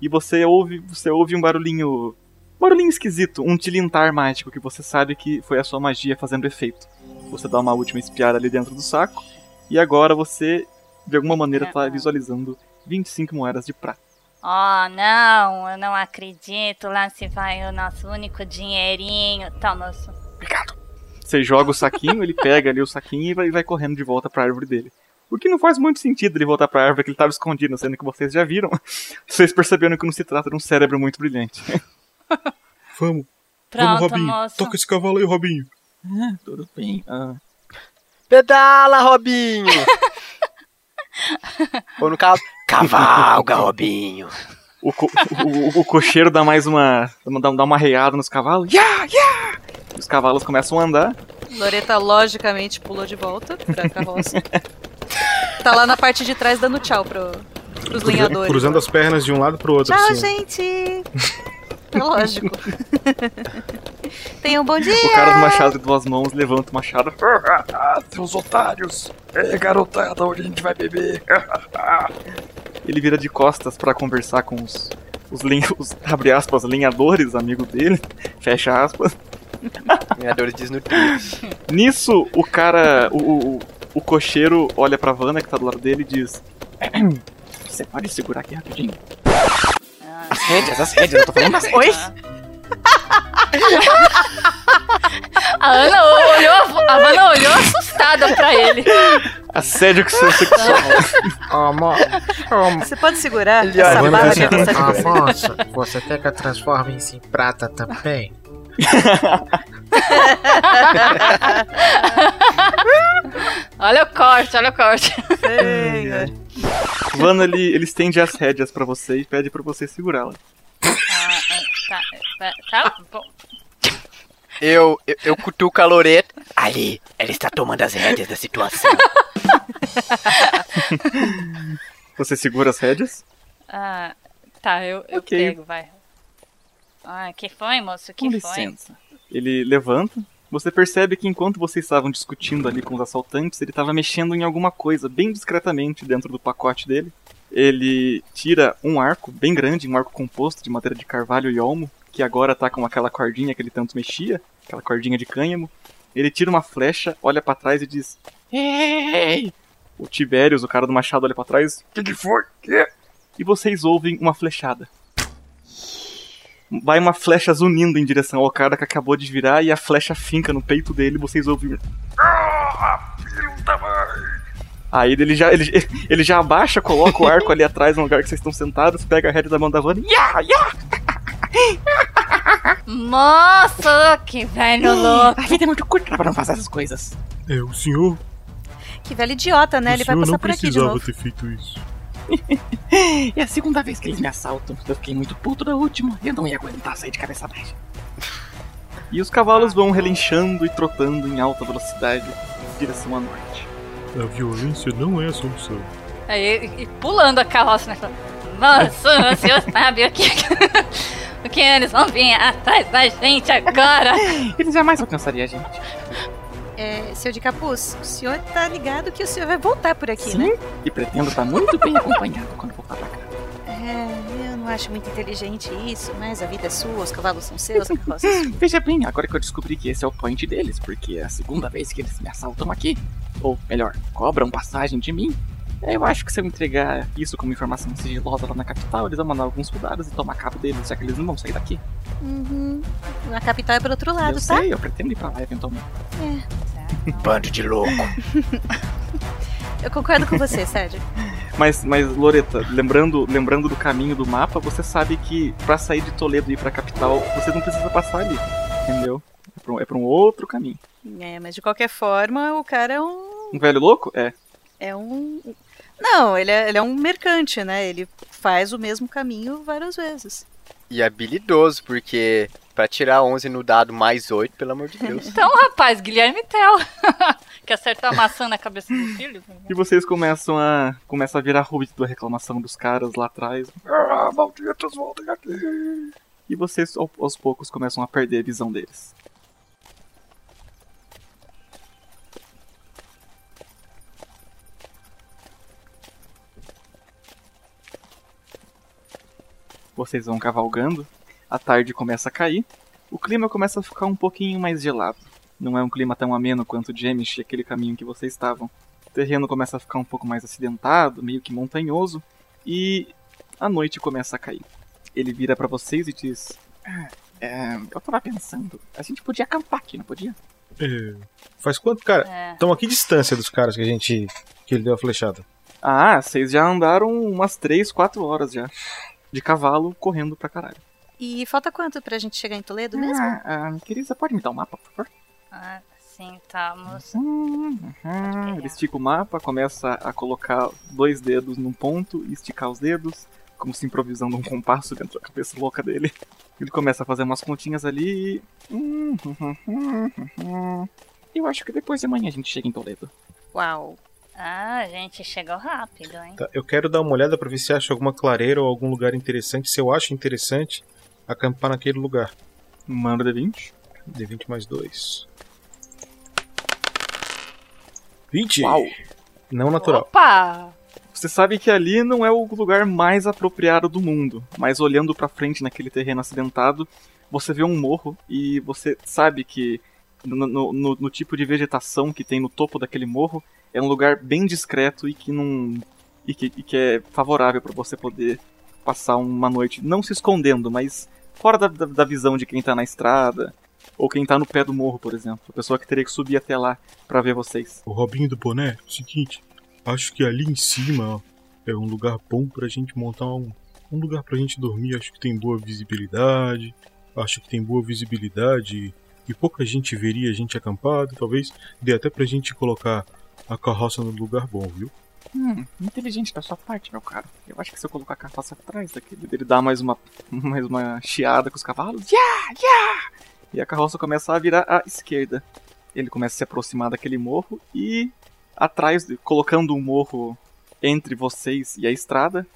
E você ouve, você ouve um barulhinho, barulhinho esquisito, um tilintar mágico que você sabe que foi a sua magia fazendo efeito. Você dá uma última espiada ali dentro do saco e agora você de alguma maneira tá visualizando 25 moedas de prata.
Oh, não, eu não acredito. Lá se vai o nosso único dinheirinho. Tá, moço.
Você joga o saquinho, ele pega ali o saquinho e vai, vai correndo de volta pra árvore dele. O que não faz muito sentido ele voltar pra árvore que ele tava escondido, sendo que vocês já viram. Vocês perceberam que não se trata de um cérebro muito brilhante.
Vamos.
Pronto,
Vamos, Robinho.
moço.
Toca esse cavalo aí, Robinho.
Ah, tudo bem. Ah,
Pedala, Robinho! Ou no caso, cavalga, Robinho.
O, co- o- o cocheiro dá mais uma. dá, dá uma arreada nos cavalos. Yeah, yeah! Os cavalos começam a andar.
Loreta logicamente pulou de volta pra carroça. tá lá na parte de trás dando tchau pro, pros
Cruza-
lenhadores.
Cruzando as pernas de um lado pro outro,
Tchau,
assim.
gente! É lógico. Tenham um bom dia!
O cara do machado de duas mãos levanta o machado.
Ah, seus otários! Ei, garotada, onde a gente vai beber?
Ele vira de costas pra conversar com os, os, os, abre aspas, lenhadores, amigo dele, fecha aspas.
Lenhadores desnutridos.
Nisso, o cara, o, o, o cocheiro olha pra Vanna que tá do lado dele e diz:
Você pode segurar aqui rapidinho? As rédeas, as rédeas, eu tô falando das
Oi?
A Ana olhou, a Vanna olhou assustada pra ele.
Assédio sexual.
Amor,
Você pode segurar essa
olha
barra que você
ah, você quer que eu transforme isso em prata também?
Olha o corte, olha o corte.
Vanna ele, ele estende as rédeas pra você e pede pra você segurá-la.
Ah, ah, tá, tá, tá bom.
Eu, eu, eu cutuco a Loreta. Ali, ela está tomando as rédeas da situação.
Você segura as rédeas?
Ah, tá, eu, eu
Ok.
pego, vai. Ah, que foi, moço? Que
Com
foi?
licença. Ele levanta. Você percebe que enquanto vocês estavam discutindo ali com os assaltantes, ele estava mexendo em alguma coisa bem discretamente dentro do pacote dele. Ele tira um arco bem grande, um arco composto de madeira de carvalho e olmo, que agora tá com aquela cordinha que ele tanto mexia, aquela cordinha de cânhamo. Ele tira uma flecha, olha pra trás e diz: Ei! O Tibérios, o cara do machado, olha pra trás.
Que que foi? Que?
E vocês ouvem uma flechada. Vai uma flecha zunindo em direção ao cara que acabou de virar e a flecha finca no peito dele e vocês ouvem.
Ah, filho da mãe!
Aí ele já, ele, ele já abaixa, coloca o arco ali atrás no lugar que vocês estão sentados, pega a rédea da mão da Vanna e ya, ya!
Moço, que velho louco.
A vida é muito curta pra não fazer essas coisas.
É, o senhor,
Que velho idiota, né?
o
Ele vai passar
não
por aqui de
precisava
novo.
ter feito isso.
É a segunda vez que eles me assaltam. Eu fiquei muito puto da última. Eu não ia aguentar sair de cabeça baixa.
E os cavalos vão relinchando e trotando em alta velocidade em direção a norte.
A violência não é a solução.
Aí, e, e pulando a carroça, né? Moço, o senhor sabe o que... o que eles vão vir atrás da gente agora?
Eles jamais alcançariam a gente.
É, seu de capuz, o senhor tá ligado que o senhor vai voltar por aqui,
Sim,
né?
e pretendo estar muito bem acompanhado quando voltar pra cá.
É, eu não acho muito inteligente isso, mas a vida é sua, os cavalos são seus.
Veja bem, agora que eu descobri que esse é o point deles, porque é a segunda vez que eles me assaltam aqui. Ou melhor, cobram passagem de mim.
Eu acho que se eu entregar isso como informação sigilosa lá na capital, eles vão mandar alguns soldados e tomar cabo deles, já que eles não vão sair daqui.
Uhum. A capital é pro outro lado,
eu
tá?
sei, eu pretendo ir pra lá eventualmente.
É.
Bando de louco.
Eu concordo com você, Sérgio.
Mas, mas Loreta, lembrando, lembrando do caminho do mapa, você sabe que pra sair de Toledo e ir pra capital, você não precisa passar ali, entendeu? É pra um, é pra um outro caminho.
É, mas de qualquer forma, o cara é um.
Um velho louco? É.
É um. Não, ele é, ele é um mercante, né? Ele faz o mesmo caminho várias vezes.
E habilidoso, porque pra tirar 11 no dado mais 8, pelo amor de Deus.
Então, rapaz, Guilherme Tell. Quer acertar a maçã na cabeça do filho?
E vocês começam a. começa a virar ruído da reclamação dos caras lá atrás.
Ah, malditos, voltem aqui.
E vocês ao- aos poucos começam a perder a visão deles. Vocês vão cavalgando, a tarde começa a cair, o clima começa a ficar um pouquinho mais gelado. Não é um clima tão ameno quanto Jemish e aquele caminho que vocês estavam. O terreno começa a ficar um pouco mais acidentado, meio que montanhoso, e a noite começa a cair. Ele vira pra vocês e diz:
Ah, é, eu tava pensando, a gente podia acampar aqui, não podia?
É, Faz quanto, cara?
É.
Estão aqui distância dos caras que a gente. que ele deu a flechada.
Ah, vocês já andaram umas 3, 4 horas já. De cavalo correndo pra caralho.
E falta quanto pra gente chegar em Toledo mesmo?
Ah, ah, querida, pode me dar um mapa, por favor?
Ah, sim, tá, moço.
Ah, ele estica o mapa, começa a colocar dois dedos num ponto e esticar os dedos, como se improvisando um compasso dentro da cabeça louca dele. Ele começa a fazer umas continhas ali e.
Hum, hum, hum, hum, hum. Eu acho que depois de amanhã a gente chega em Toledo.
Uau.
Ah, a gente chegou rápido, hein?
Tá, eu quero dar uma olhada pra ver se acho alguma clareira ou algum lugar interessante. Se eu acho interessante, acampar naquele lugar.
Manda D20.
D20 mais 2. 20!
Uau!
Não natural.
Opa!
Você sabe que ali não é o lugar mais apropriado do mundo, mas olhando pra frente naquele terreno acidentado, você vê um morro e você sabe que no, no- no- no tipo de vegetação que tem no topo daquele morro é um lugar bem discreto e que não e que, e que é favorável para você poder passar uma noite não se escondendo, mas fora da, da- da visão de quem tá na estrada ou quem tá no pé do morro, por exemplo, a pessoa que teria que subir até lá pra ver vocês.
O Robinho do Boné, seguinte, acho que ali em cima ó, é um lugar bom pra gente montar um, um lugar pra gente dormir. Acho que tem boa visibilidade. Acho que tem boa visibilidade e pouca gente veria a gente acampado. Talvez dê até pra gente colocar a carroça no lugar bom, viu?
Hum, inteligente da sua parte, meu caro. Eu acho que se eu colocar a carroça atrás daquele.
Ele dá mais uma, mais uma chiada com os cavalos. Yeah, yeah! E a carroça começa a virar à esquerda. Ele começa a se aproximar daquele morro e atrás, colocando um morro entre vocês e a estrada,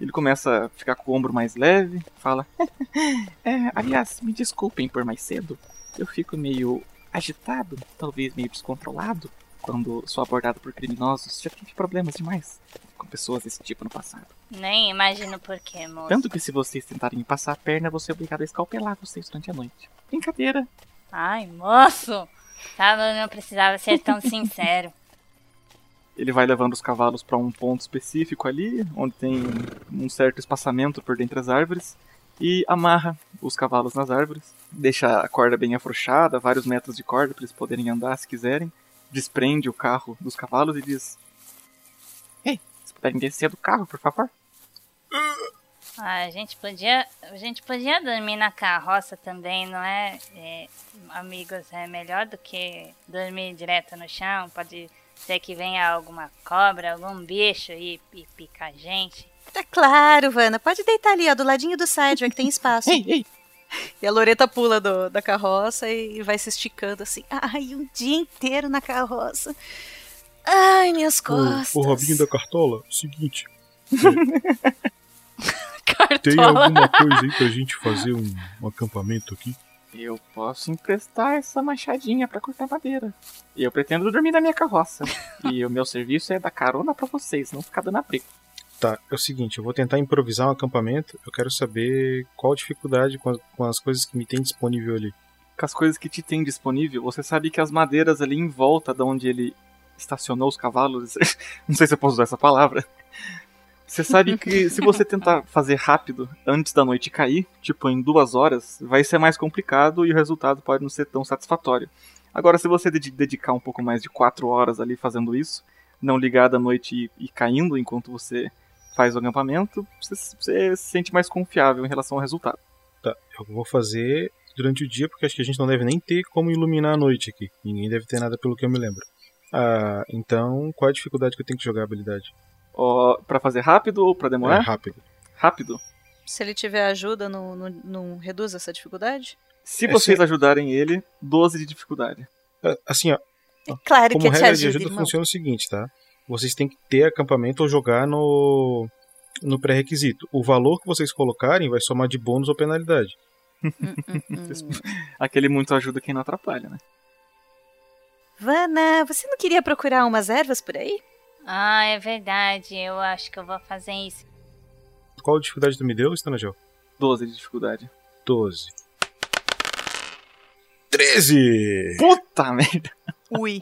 ele começa a ficar com o ombro mais leve, fala:
É, aliás, me desculpem por mais cedo. Eu fico meio agitado, talvez meio descontrolado, quando sou abordado por criminosos. Já tive problemas demais com pessoas desse tipo no passado.
Nem imagino por quê, moço.
Tanto que se vocês tentarem me passar a perna, eu vou ser obrigado a escalpelar vocês durante a noite. Brincadeira.
Ai, moço! Tá, mas não precisava ser tão sincero.
Ele vai levando os cavalos para um ponto específico ali, onde tem um certo espaçamento por dentre as árvores, e amarra os cavalos nas árvores, deixa a corda bem afrouxada, vários metros de corda para eles poderem andar se quiserem, desprende o carro dos cavalos e diz:
Ei, se puderem descer do carro, por favor.
Ah, a gente podia, a gente podia dormir na carroça também, não é? É, amigos, é melhor do que dormir direto no chão. Pode ser que venha alguma cobra, algum bicho e, e picar a gente.
Tá claro, Vana. Pode deitar ali, ó, do ladinho do Cedric, tem espaço.
Ei, ei.
E a Loreta pula do- da carroça e vai se esticando assim. Ai, um dia inteiro na carroça. Ai, minhas costas.
O, o Robinho da Cartola, seguinte. é, tem alguma coisa aí pra gente fazer um, um acampamento aqui?
Eu posso emprestar essa machadinha pra cortar madeira. E eu pretendo dormir na minha carroça. e o meu serviço é dar carona pra vocês, não ficar dando abrigo.
Tá, é o seguinte, eu vou tentar improvisar um acampamento. Eu quero saber qual a dificuldade com as, com as coisas que me tem disponível ali.
com as coisas que te tem disponível, você sabe que as madeiras ali em volta de onde ele estacionou os cavalos. Não sei se eu posso usar essa palavra. Você sabe que se você tentar fazer rápido antes da noite cair, tipo em duas horas, vai ser mais complicado e o resultado pode não ser tão satisfatório. Agora, se você dedicar um pouco mais de quatro horas ali fazendo isso, não ligar da noite e, e caindo enquanto você faz o acampamento, você, você se sente mais confiável em relação ao resultado.
Tá, eu vou fazer durante o dia, porque acho que a gente não deve nem ter como iluminar a noite aqui. Ninguém deve ter nada pelo que eu me lembro. Ah, então qual é a dificuldade que eu tenho que jogar a habilidade?
Ó, pra fazer rápido ou pra demorar?
É, rápido.
Rápido.
Se ele tiver ajuda, não, não, não reduz essa dificuldade?
Se vocês ajudarem ele, 12 de dificuldade.
É, Assim, ó.
É claro
como
que eu te
regra
ajudo,
de ajuda
irmão.
funciona o seguinte, tá? Vocês têm que ter acampamento ou jogar no no pré-requisito. O valor que vocês colocarem vai somar de bônus ou penalidade.
Aquele muito ajuda quem não atrapalha, né?
Vana, você não queria procurar umas ervas por aí?
Ah, é verdade. Eu acho que eu vou fazer isso.
Qual dificuldade tu me deu, Stanagel?
12 de dificuldade.
12. 13!
Puta merda!
Ui.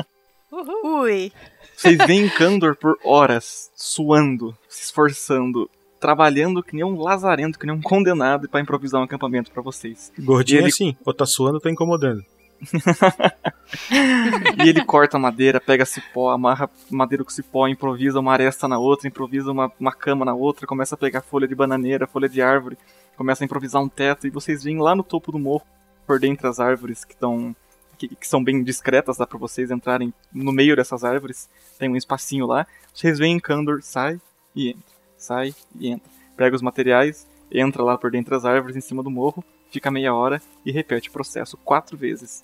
Ui.
Vocês veem Kandor por horas, suando, se esforçando, trabalhando que nem um lazarento, que nem um condenado pra improvisar um acampamento pra vocês.
Gordinho
ele-
é assim, ou tá suando ou tá incomodando.
E ele corta a madeira, pega cipó, amarra madeira com cipó, improvisa uma aresta na outra, improvisa uma, uma cama na outra, começa a pegar folha de bananeira, folha de árvore, começa a improvisar um teto, e vocês veem lá no topo do morro, por dentre as árvores que estão. Que, que são bem discretas, dá pra vocês entrarem no meio dessas árvores, tem um espacinho lá. Vocês veem Kandor, sai e entra, sai e entra. Pega os materiais, entra lá por dentre as árvores em cima do morro, fica meia hora e repete o processo quatro vezes.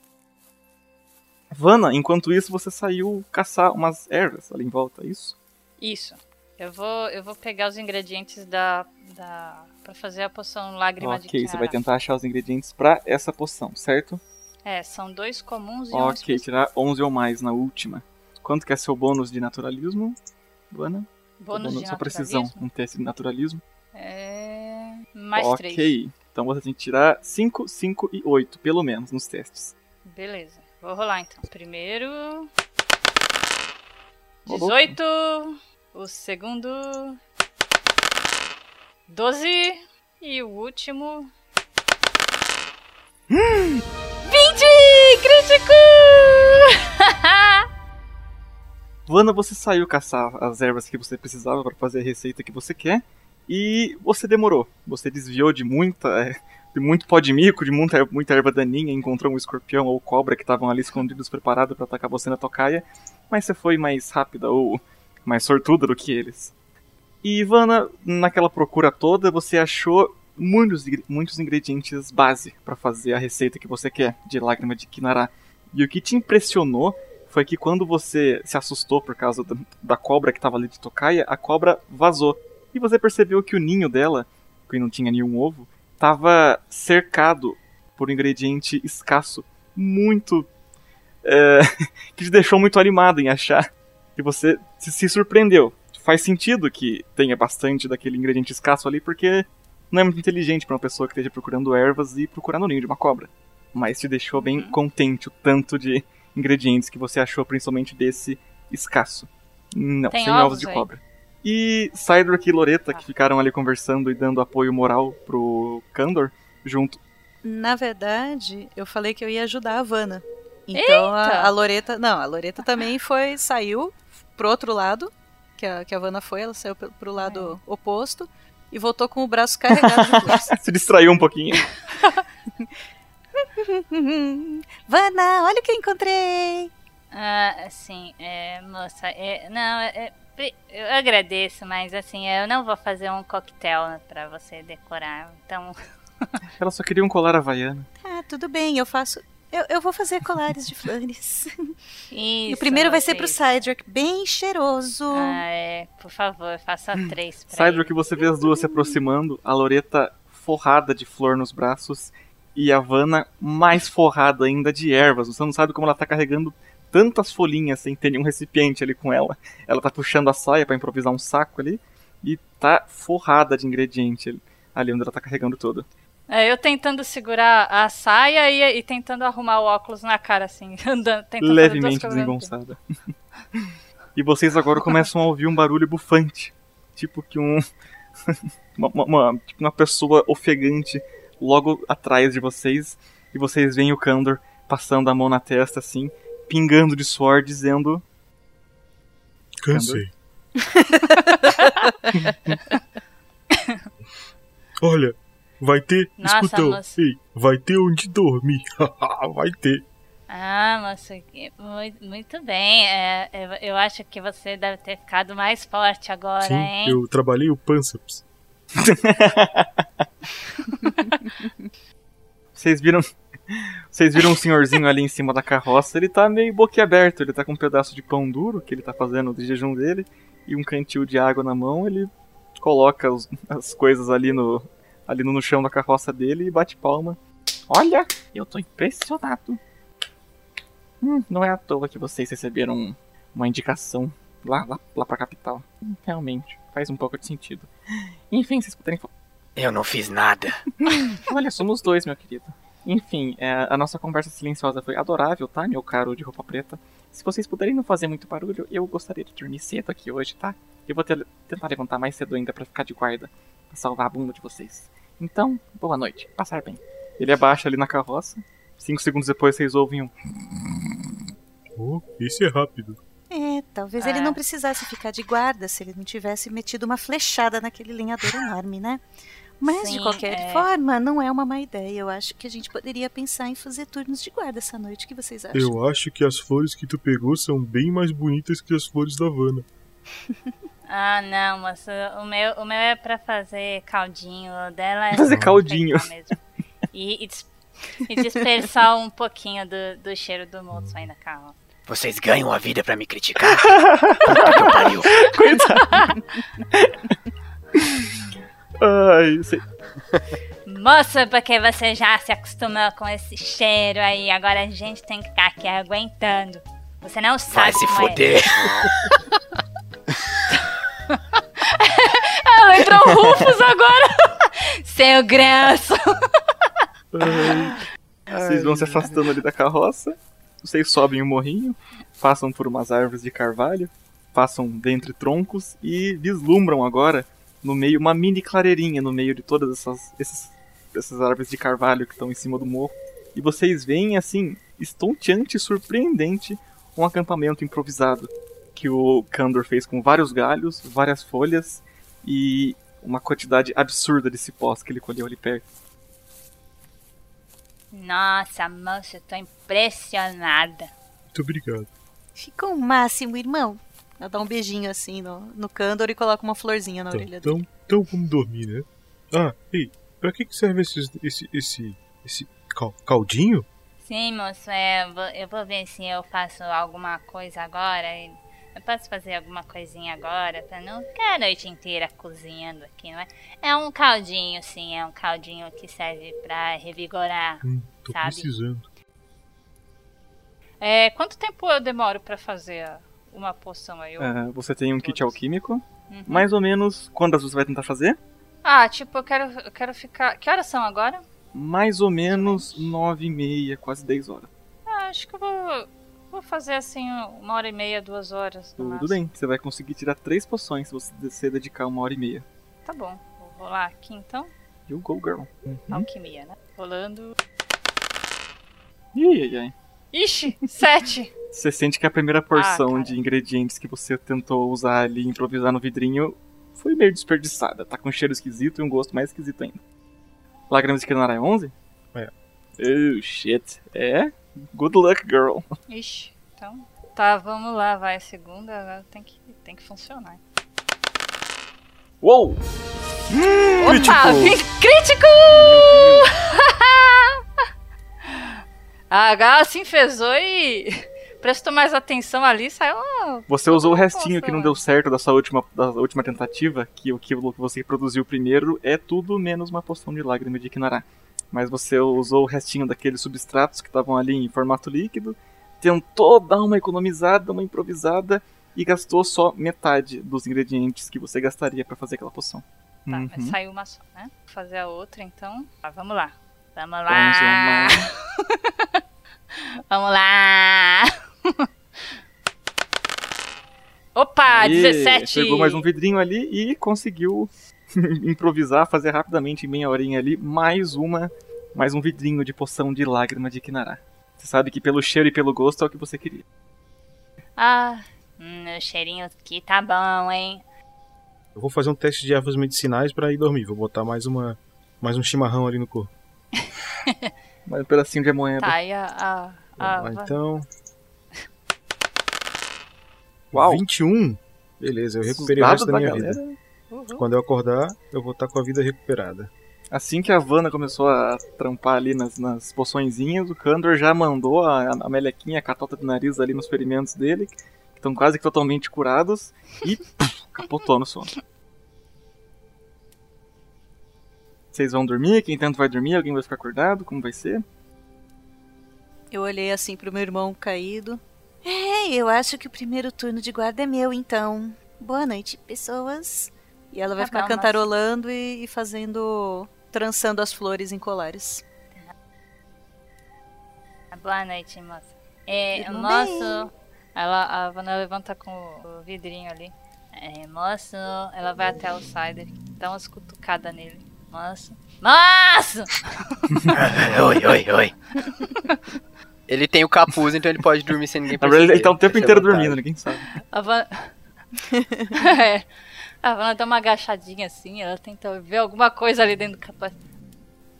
Vana, enquanto isso você saiu caçar umas ervas ali em volta, é isso?
Isso. Eu vou, eu vou pegar os ingredientes da, da para fazer a poção lágrima de
ok, você vai tentar achar os ingredientes pra essa poção, certo?
É, são dois comuns e um
Ok, tirar 11 ou mais na última. Quanto que é seu bônus de naturalismo, Vana?
Bônus de
Sua precisão, um teste de naturalismo.
É... Mais
ok,
três.
então você tem que tirar 5, 5 e 8, pelo menos, nos testes.
Beleza. Vou rolar então. Primeiro.
Rolou.
18. O segundo. 12. E o último. 20! Crítico!
Vana, você saiu caçar as ervas que você precisava para fazer a receita que você quer e você demorou. Você desviou de muita, é, de muito pó de mico, de muita, muita erva daninha, encontrou um escorpião ou cobra que estavam ali escondidos preparados para atacar você na tocaia, mas você foi mais rápida ou mais sortuda do que eles. E Ivana, naquela procura toda, você achou muitos, muitos ingredientes base para fazer a receita que você quer de lágrima de Kinara. E o que te impressionou foi que quando você se assustou por causa da, da cobra que estava ali de tocaia, a cobra vazou. E você percebeu que o ninho dela, que não tinha nenhum ovo, estava cercado por um ingrediente escasso, muito. é, que te deixou muito animado em achar. E você se surpreendeu. Faz sentido que tenha bastante daquele ingrediente escasso ali, porque não é muito inteligente para uma pessoa que esteja procurando ervas e procurando o ninho de uma cobra. Mas te deixou bem contente o tanto de ingredientes que você achou, principalmente desse escasso. Não,
Tem
sem
ovos
ovos de
aí?
cobra. E Cydric e Loreta, que ficaram ali conversando e dando apoio moral pro Kandor, junto.
Na verdade, eu falei que eu ia ajudar a Vanna. Então a, a Loreta. Não, a Loreta também foi. saiu pro outro lado. Que a, que a Vanna foi, ela saiu pro, pro lado oposto. E voltou com o braço carregado.
Se distraiu um pouquinho.
Vanna, olha o que eu encontrei!
Ah, assim, é, moça, é, não, é, é, eu agradeço, mas assim, eu não vou fazer um coquetel pra você decorar, então...
Ela só queria um colar havaiano.
Ah, tudo bem, eu faço. Eu, eu vou fazer colares de flores. e o
Isso,
primeiro vai ser
moça,
pro
isso.
Cydric, bem cheiroso.
Ah, é, por favor, faça três pra
Cydric, você vê as duas se aproximando, a Loreta forrada de flor nos braços e a Vanna mais forrada ainda de ervas. Você não sabe como ela tá carregando tantas folhinhas sem ter nenhum recipiente ali com ela. Ela tá puxando a saia pra improvisar um saco ali e tá forrada de ingrediente ali- ali onde ela tá carregando tudo.
É, eu tentando segurar a saia e, e tentando arrumar o óculos na cara, assim, andando, tentando fazer duas
Levemente
mesmo
desengonçada. E vocês agora começam a ouvir um barulho bufante. Tipo que um. uma, uma- uma- tipo uma pessoa ofegante logo atrás de vocês. E vocês veem o Kandor passando a mão na testa assim, pingando de suor, dizendo.
Cansei. Olha, vai ter.
Nossa,
escutão.
moço.
Ei, vai ter onde dormir. vai ter.
Ah, moço, que- muito, bem. É, eu, eu acho que você deve ter ficado mais forte agora,
Sim,
hein?
eu trabalhei o Pansaps.
Vocês viram. Vocês viram um senhorzinho ali em cima da carroça, ele tá meio boquiaberto, ele tá com um pedaço de pão duro que ele tá fazendo de jejum dele e um cantil de água na mão, ele coloca os- as coisas ali no ali no chão da carroça dele e bate palma. Olha, eu tô impressionado. Hum, não é à toa que vocês receberam uma indicação lá, lá, lá pra capital. Realmente, faz um pouco de sentido. Enfim, vocês puderem
Eu não fiz nada.
Olha, somos dois, meu querido. Enfim, é, a nossa conversa silenciosa foi adorável, tá, meu caro de roupa preta? Se vocês puderem não fazer muito barulho, eu gostaria de dormir cedo aqui hoje, tá? Eu vou te- tentar levantar mais cedo ainda pra ficar de guarda, pra salvar a bunda de vocês. Então, boa noite, passar bem. Ele abaixa ali na carroça. Cinco segundos depois vocês ouvem um.
Oh, esse é rápido.
É, talvez
Ah.
ele não precisasse ficar de guarda se ele não tivesse metido uma flechada naquele lenhador enorme, né? Mas, de
Sim,
qualquer
é.
forma, não é uma má ideia. Eu acho que a gente poderia pensar em fazer turnos de guarda essa noite. O que vocês acham?
Eu acho que as flores que tu pegou são bem mais bonitas que as flores da Havana.
Ah, não, moço. O meu, o meu é pra fazer caldinho. O dela é
Fazer caldinho.
mesmo. E, e dis- e dispersar um pouquinho do, do cheiro do moço aí na carroça.
Vocês ganham a vida pra me criticar? Puta que pariu.
Coitado. Ai, sei.
Moça, porque você já se acostumou com esse cheiro aí, agora a gente tem que ficar aqui aguentando. Você não sabe
Vai se
como é. Ela lembrou o Rufus agora. Seu graço.
Vocês vão se afastando ali da carroça. Vocês sobem o morrinho, passam por umas árvores de carvalho, passam dentre troncos e vislumbram agora no meio uma mini clareirinha no meio de todas essas, esses- essas árvores de carvalho que estão em cima do morro. E vocês veem assim, estonteante e surpreendente, um acampamento improvisado que o Kandor fez com vários galhos, várias folhas e uma quantidade absurda de cipós que ele colheu ali perto.
Nossa, moça, eu tô impressionada.
Muito obrigado.
Ficou o máximo, irmão. Ela dá um beijinho assim no, no Candor e coloca uma florzinha na
Então,
orelha dele.
então, então vamos dormir, né? Ah, ei, pra que, que serve esses- esse, esse, esse cal- caldinho?
Sim, moço, é, eu vou- eu vou ver se eu faço alguma coisa agora. e- Eu posso fazer alguma coisinha agora pra não ficar a noite inteira cozinhando aqui, não é? É um caldinho, sim, é um caldinho que serve pra revigorar,
Hum, tô
sabe?
precisando.
É, quanto tempo eu demoro pra fazer uma poção aí? Eu-
Ah, você tem um kit alquímico.
Uhum.
Mais ou menos. Quantas você vai tentar fazer?
Ah, tipo, eu quero, eu quero ficar. Que horas são agora?
Mais ou menos nove e meia, quase 10 horas.
Ah, acho que eu vou, vou fazer assim uma hora e meia, duas horas.
Tudo
máximo.
bem, você vai conseguir tirar três poções se você se dedicar uma hora e meia.
Tá bom, vou rolar aqui então.
You go, girl. Uhum.
Alquimia, né? Rolando.
Ih, ai, ai.
Ixi, sete!
Você sente que a primeira porção
Ah,
de ingredientes que você tentou usar ali e improvisar no vidrinho foi meio desperdiçada. Tá com um cheiro esquisito e um gosto mais esquisito ainda. Lágrimas de Kirinara é 11?
É.
Oh, shit. É? Good luck, girl.
Ixi, então. Tá, vamos lá, vai. Segunda agora tem que, tem que funcionar.
Uou!
Opa! vi- Crítico! H se enfesou e prestou mais atenção ali, saiu.
Você usou o restinho que não deu certo da sua última, da última tentativa, que o que você produziu primeiro é tudo menos uma poção de lágrima de Kinara. Mas você usou o restinho daqueles substratos que estavam ali em formato líquido, tentou dar uma economizada, uma improvisada e gastou só metade dos ingredientes que você gastaria pra fazer aquela poção.
Tá,
Uhum.
mas saiu uma só, né? Vou fazer a outra então. Tá, vamos lá. Vamos lá! Vamos lá! Opa,
Aí,
17!
Pegou mais um vidrinho ali e conseguiu improvisar, fazer rapidamente, em meia horinha ali, mais uma, mais um vidrinho de poção de lágrima de Kinará. Você sabe que pelo cheiro e pelo gosto é o que você queria.
Ah, hum, o cheirinho aqui tá bom, hein?
Eu vou fazer um teste de ervas medicinais pra ir dormir. Vou botar mais uma mais um chimarrão ali no corpo.
Mais um pedacinho de moeda.
Tá, e a. a, a-
Vamos lá, então.
Uau.
21. Beleza, eu recuperei o resto da
da
minha
galera.
vida. Quando eu acordar, eu vou estar com a vida recuperada.
Assim que a Vanna começou a trampar ali nas, nas poçõezinhas, o Kandor já mandou a, a melequinha, a catota de nariz ali nos ferimentos dele, que estão quase que totalmente curados, e puf, capotou no sono. Vocês vão dormir? Quem tanto vai dormir? Alguém vai ficar acordado? Como vai ser?
Eu olhei assim pro meu irmão caído. É, eu acho que o primeiro turno de guarda é meu, então. Boa noite, pessoas. E ela vai
Tá
ficar cantarolando e, e fazendo. trançando as flores em colares.
Boa noite, moça. É, moço.
Ela, a Vanna levanta com o vidrinho ali. É, moço, ela vai até o Cider, dá umas cutucadas nele. Moço. Moço!
oi, oi, oi. Ele tem o capuz, então ele pode dormir sem ninguém
verdade, ele tá o
perceber.
tempo inteiro dormindo, ninguém sabe.
A Van... é. A Vanna dá uma agachadinha assim, ela tenta ver alguma coisa ali dentro do capuz.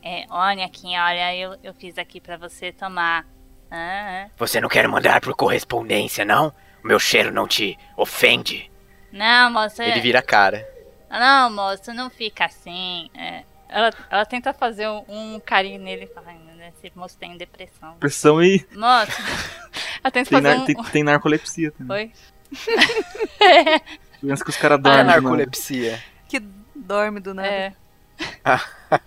É, olha aqui, olha, eu, eu fiz aqui pra você tomar. Ah, ah.
Você não quer mandar por correspondência, não? O meu cheiro não te ofende?
Não, moça.
Ele vira a cara.
Não, moço, não fica assim.
É, ela, ela tenta fazer um, um carinho nele e fala, "Ai, meu Deus, esse moço tem depressão.
Pressão e
Moço, ela tenta
tem,
fazer
nar-
um...
tem, tem narcolepsia também.
Oi?
Doença que os caras
Ah,
dormem. do nada.
narcolepsia.
Que dorme do nada.
É.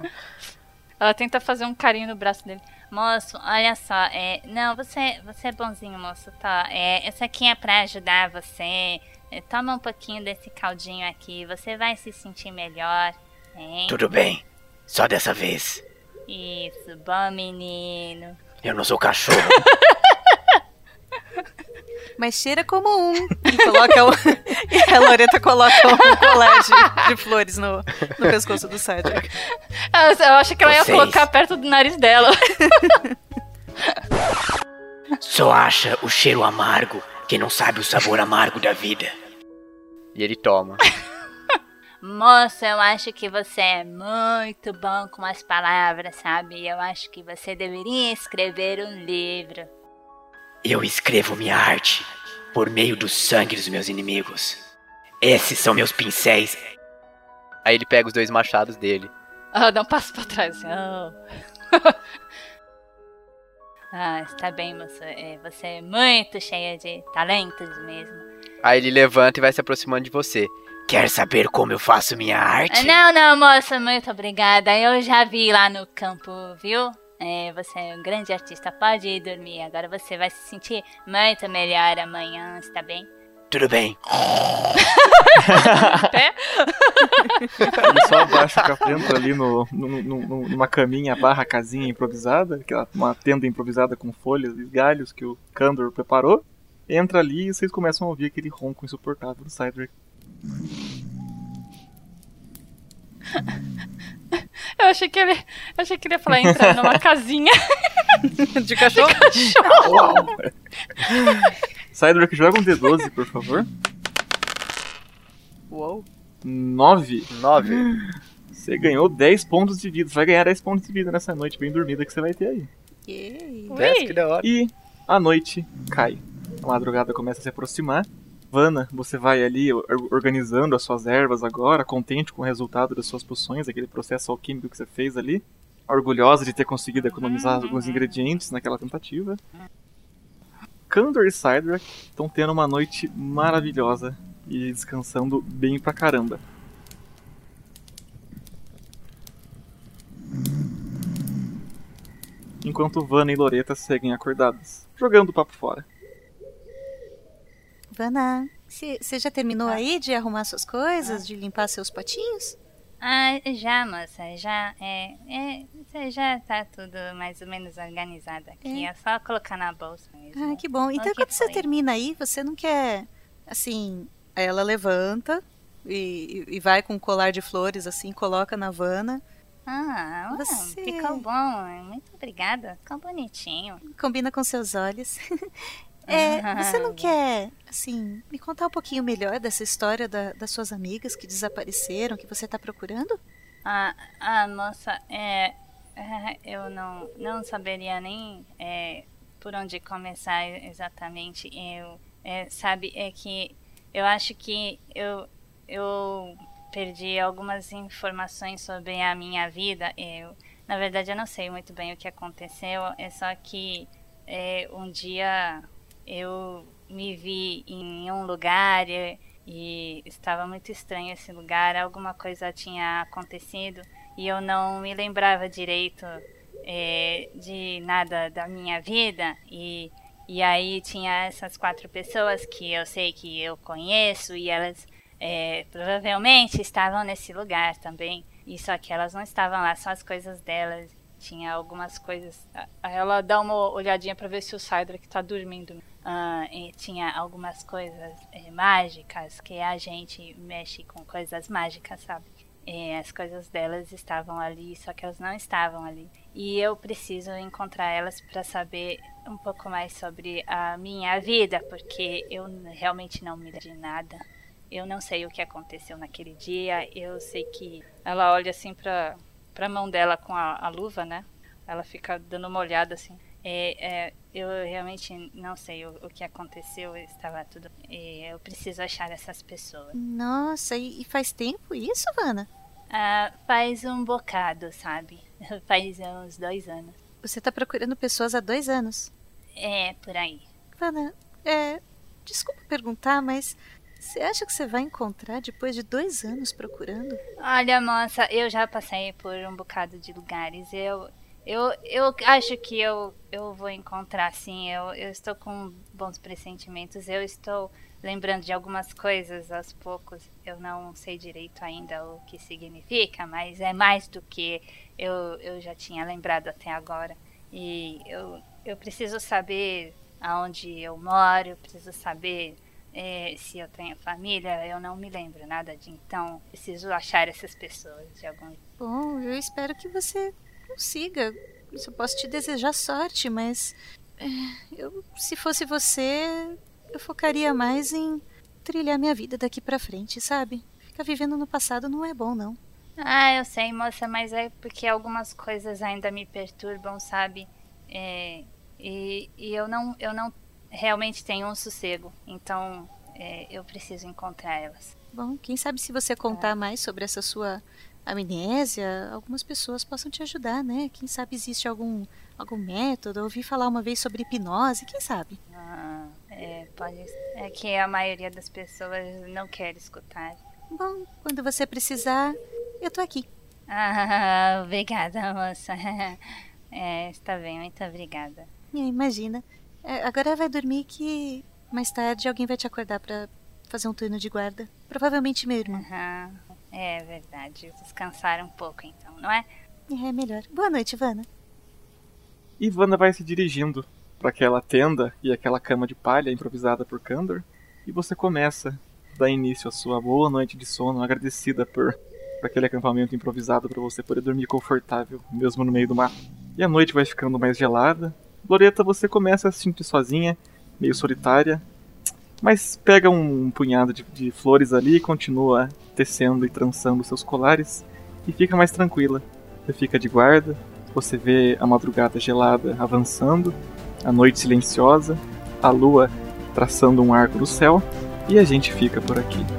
Ela tenta fazer um carinho no braço dele.
Moço, olha só, é, não, você, você é bonzinho, moço, tá? É, esse aqui é pra ajudar você. É, toma um pouquinho desse caldinho aqui, você vai se sentir melhor, hein?
Tudo bem. Só dessa vez.
Isso, bom menino.
Eu não sou cachorro.
Mas cheira como um. E, coloca o... e a Loreta coloca um colar de, de flores no, no pescoço do Cedric.
Eu, eu acho que ela ia
Vocês.
colocar perto do nariz dela.
Só acha o cheiro amargo que não sabe o sabor amargo da vida.
E ele toma.
Moço, eu acho que você é muito bom com as palavras, sabe? Eu acho que você deveria escrever um livro.
Eu escrevo minha arte por meio do sangue dos meus inimigos. Esses são meus pincéis.
Aí ele pega os dois machados dele.
Ela dá um passo pra trás. "Oh."
Ah, está bem, moço. É, Você é muito cheia de talentos mesmo.
Aí ele levanta e vai se aproximando de você.
Quer saber como eu faço minha
Ah,
arte?
Não, não, moça, muito obrigada. Eu já vi lá no campo, viu? É, você é um grande artista, pode ir dormir. Agora você vai se sentir muito melhor amanhã, está bem?
Tudo bem.
Ele só abaixa o capento ali no, no- no- numa caminha barra casinha improvisada, aquela, uma tenda improvisada com folhas e galhos que o Kandor preparou. Entra ali e vocês começam a ouvir aquele ronco insuportável do Cydric.
Eu achei que ele, eu achei que ele ia falar entrar numa casinha
de cachorro.
De cachorro.
Cydric, joga um D12, por favor.
Uou.
9.
9.
Você ganhou 10 pontos de vida. Você vai ganhar 10 pontos de vida nessa noite bem dormida que você vai ter aí.
Desce, que da hora.
E a noite cai. A madrugada começa a se aproximar. Vanna, você vai ali or- organizando as suas ervas agora, contente com o resultado das suas poções, aquele processo alquímico que você fez ali. Orgulhosa de ter conseguido economizar alguns ingredientes naquela tentativa. Kandor e Cydrak estão tendo uma noite maravilhosa e descansando bem pra caramba. Enquanto Vanna e Loreta seguem acordadas, jogando o papo fora.
Vana, você já terminou aí de arrumar suas coisas, de limpar seus potinhos?
Ah, já, moça, já é, é, já tá tudo mais ou menos organizado aqui. É, só colocar na bolsa mesmo.
Ah, que bom. Então, quando você termina aí, você não quer, assim, ela levanta e, e vai com um colar de flores assim, coloca na Havana.
Ah,
Você-
ficou bom. Muito obrigada. Ficou bonitinho.
Combina com seus olhos. É, você não quer, assim, me contar um pouquinho melhor dessa história da- das suas amigas que desapareceram, que você tá procurando?
Ah, ah moça, é, é, eu não, não saberia nem é, por onde começar exatamente. Eu, é, sabe, é que eu acho que eu, eu perdi algumas informações sobre a minha vida. Eu, na verdade, eu não sei muito bem o que aconteceu. É só que é, um dia eu me vi em um lugar e, e estava muito estranho esse lugar. Alguma coisa tinha acontecido e eu não me lembrava direito é, de nada da minha vida. E, e aí tinha essas quatro pessoas que eu sei que eu conheço e elas é, provavelmente estavam nesse lugar também. E só que elas não estavam lá, só as coisas delas. Tinha algumas coisas. Ela dá uma olhadinha pra ver se o Cydric tá dormindo. E tinha algumas coisas é, mágicas que a gente mexe com coisas mágicas, sabe? E as coisas delas estavam ali, só que elas não estavam ali. E eu preciso encontrar elas para saber um pouco mais sobre a minha vida, porque eu realmente não me lembro de nada. Eu não sei o que aconteceu naquele dia. Eu sei que ela olha assim pra, pra mão dela com a, a luva, né? Ela fica dando uma olhada assim. É, é, eu realmente não sei o, o que aconteceu. Estava tudo. e eu preciso achar essas pessoas.
Nossa, e, e faz tempo isso, Vana?
Ah, faz um bocado, sabe? Faz uns dois anos.
Você tá procurando pessoas há dois anos.
É, por aí.
Vana, é. Desculpa perguntar, mas você acha que você vai encontrar depois de dois anos procurando?
Olha, moça, eu já passei por um bocado de lugares. Eu, eu, eu acho que eu, eu vou encontrar, sim. Eu, eu estou com bons pressentimentos. Eu estou lembrando de algumas coisas aos poucos. Eu não sei direito ainda o que significa, mas é mais do que eu, eu já tinha lembrado até agora. E eu, eu preciso saber aonde eu moro, eu preciso saber é, se eu tenho família, eu não me lembro nada de então. Preciso achar essas pessoas de algum
Bom, eu espero que você consiga. Eu só posso te desejar sorte, mas. é, Eu, se fosse você, eu focaria mais em trilhar minha vida daqui pra frente, sabe? Ficar vivendo no passado não é bom, não.
Ah, eu sei, moça, mas é porque algumas coisas ainda me perturbam, sabe? É, e, e eu não, eu não realmente tenho um sossego. Então, é, eu preciso encontrar elas.
Bom, quem sabe se você contar mais sobre essa sua amnésia, algumas pessoas possam te ajudar, né? Quem sabe existe algum, algum método? Eu ouvi falar uma vez sobre hipnose, quem sabe?
Ah, é, pode, é que a maioria das pessoas não quer escutar.
Bom, quando você precisar, eu tô aqui.
Ah, obrigada, moça. É, está bem, muito obrigada.
É, imagina. É, agora vai dormir que mais tarde alguém vai te acordar pra fazer um turno de guarda. Provavelmente meu irmão.
Aham, é verdade. Descansar um pouco então, não é?
É melhor. Boa noite, Vana.
E Wanda vai se dirigindo para aquela tenda e aquela cama de palha improvisada por Kandor. E você começa a dar início à sua boa noite de sono, agradecida por, por aquele acampamento improvisado para você poder dormir confortável, mesmo no meio do mato. E a noite vai ficando mais gelada. Loreta, você começa a se sentir sozinha, meio solitária, mas pega um punhado de, de flores ali e continua tecendo e trançando seus colares e fica mais tranquila. Você fica de guarda, você vê a madrugada gelada avançando, a noite silenciosa, a lua traçando um arco no céu e a gente fica por aqui.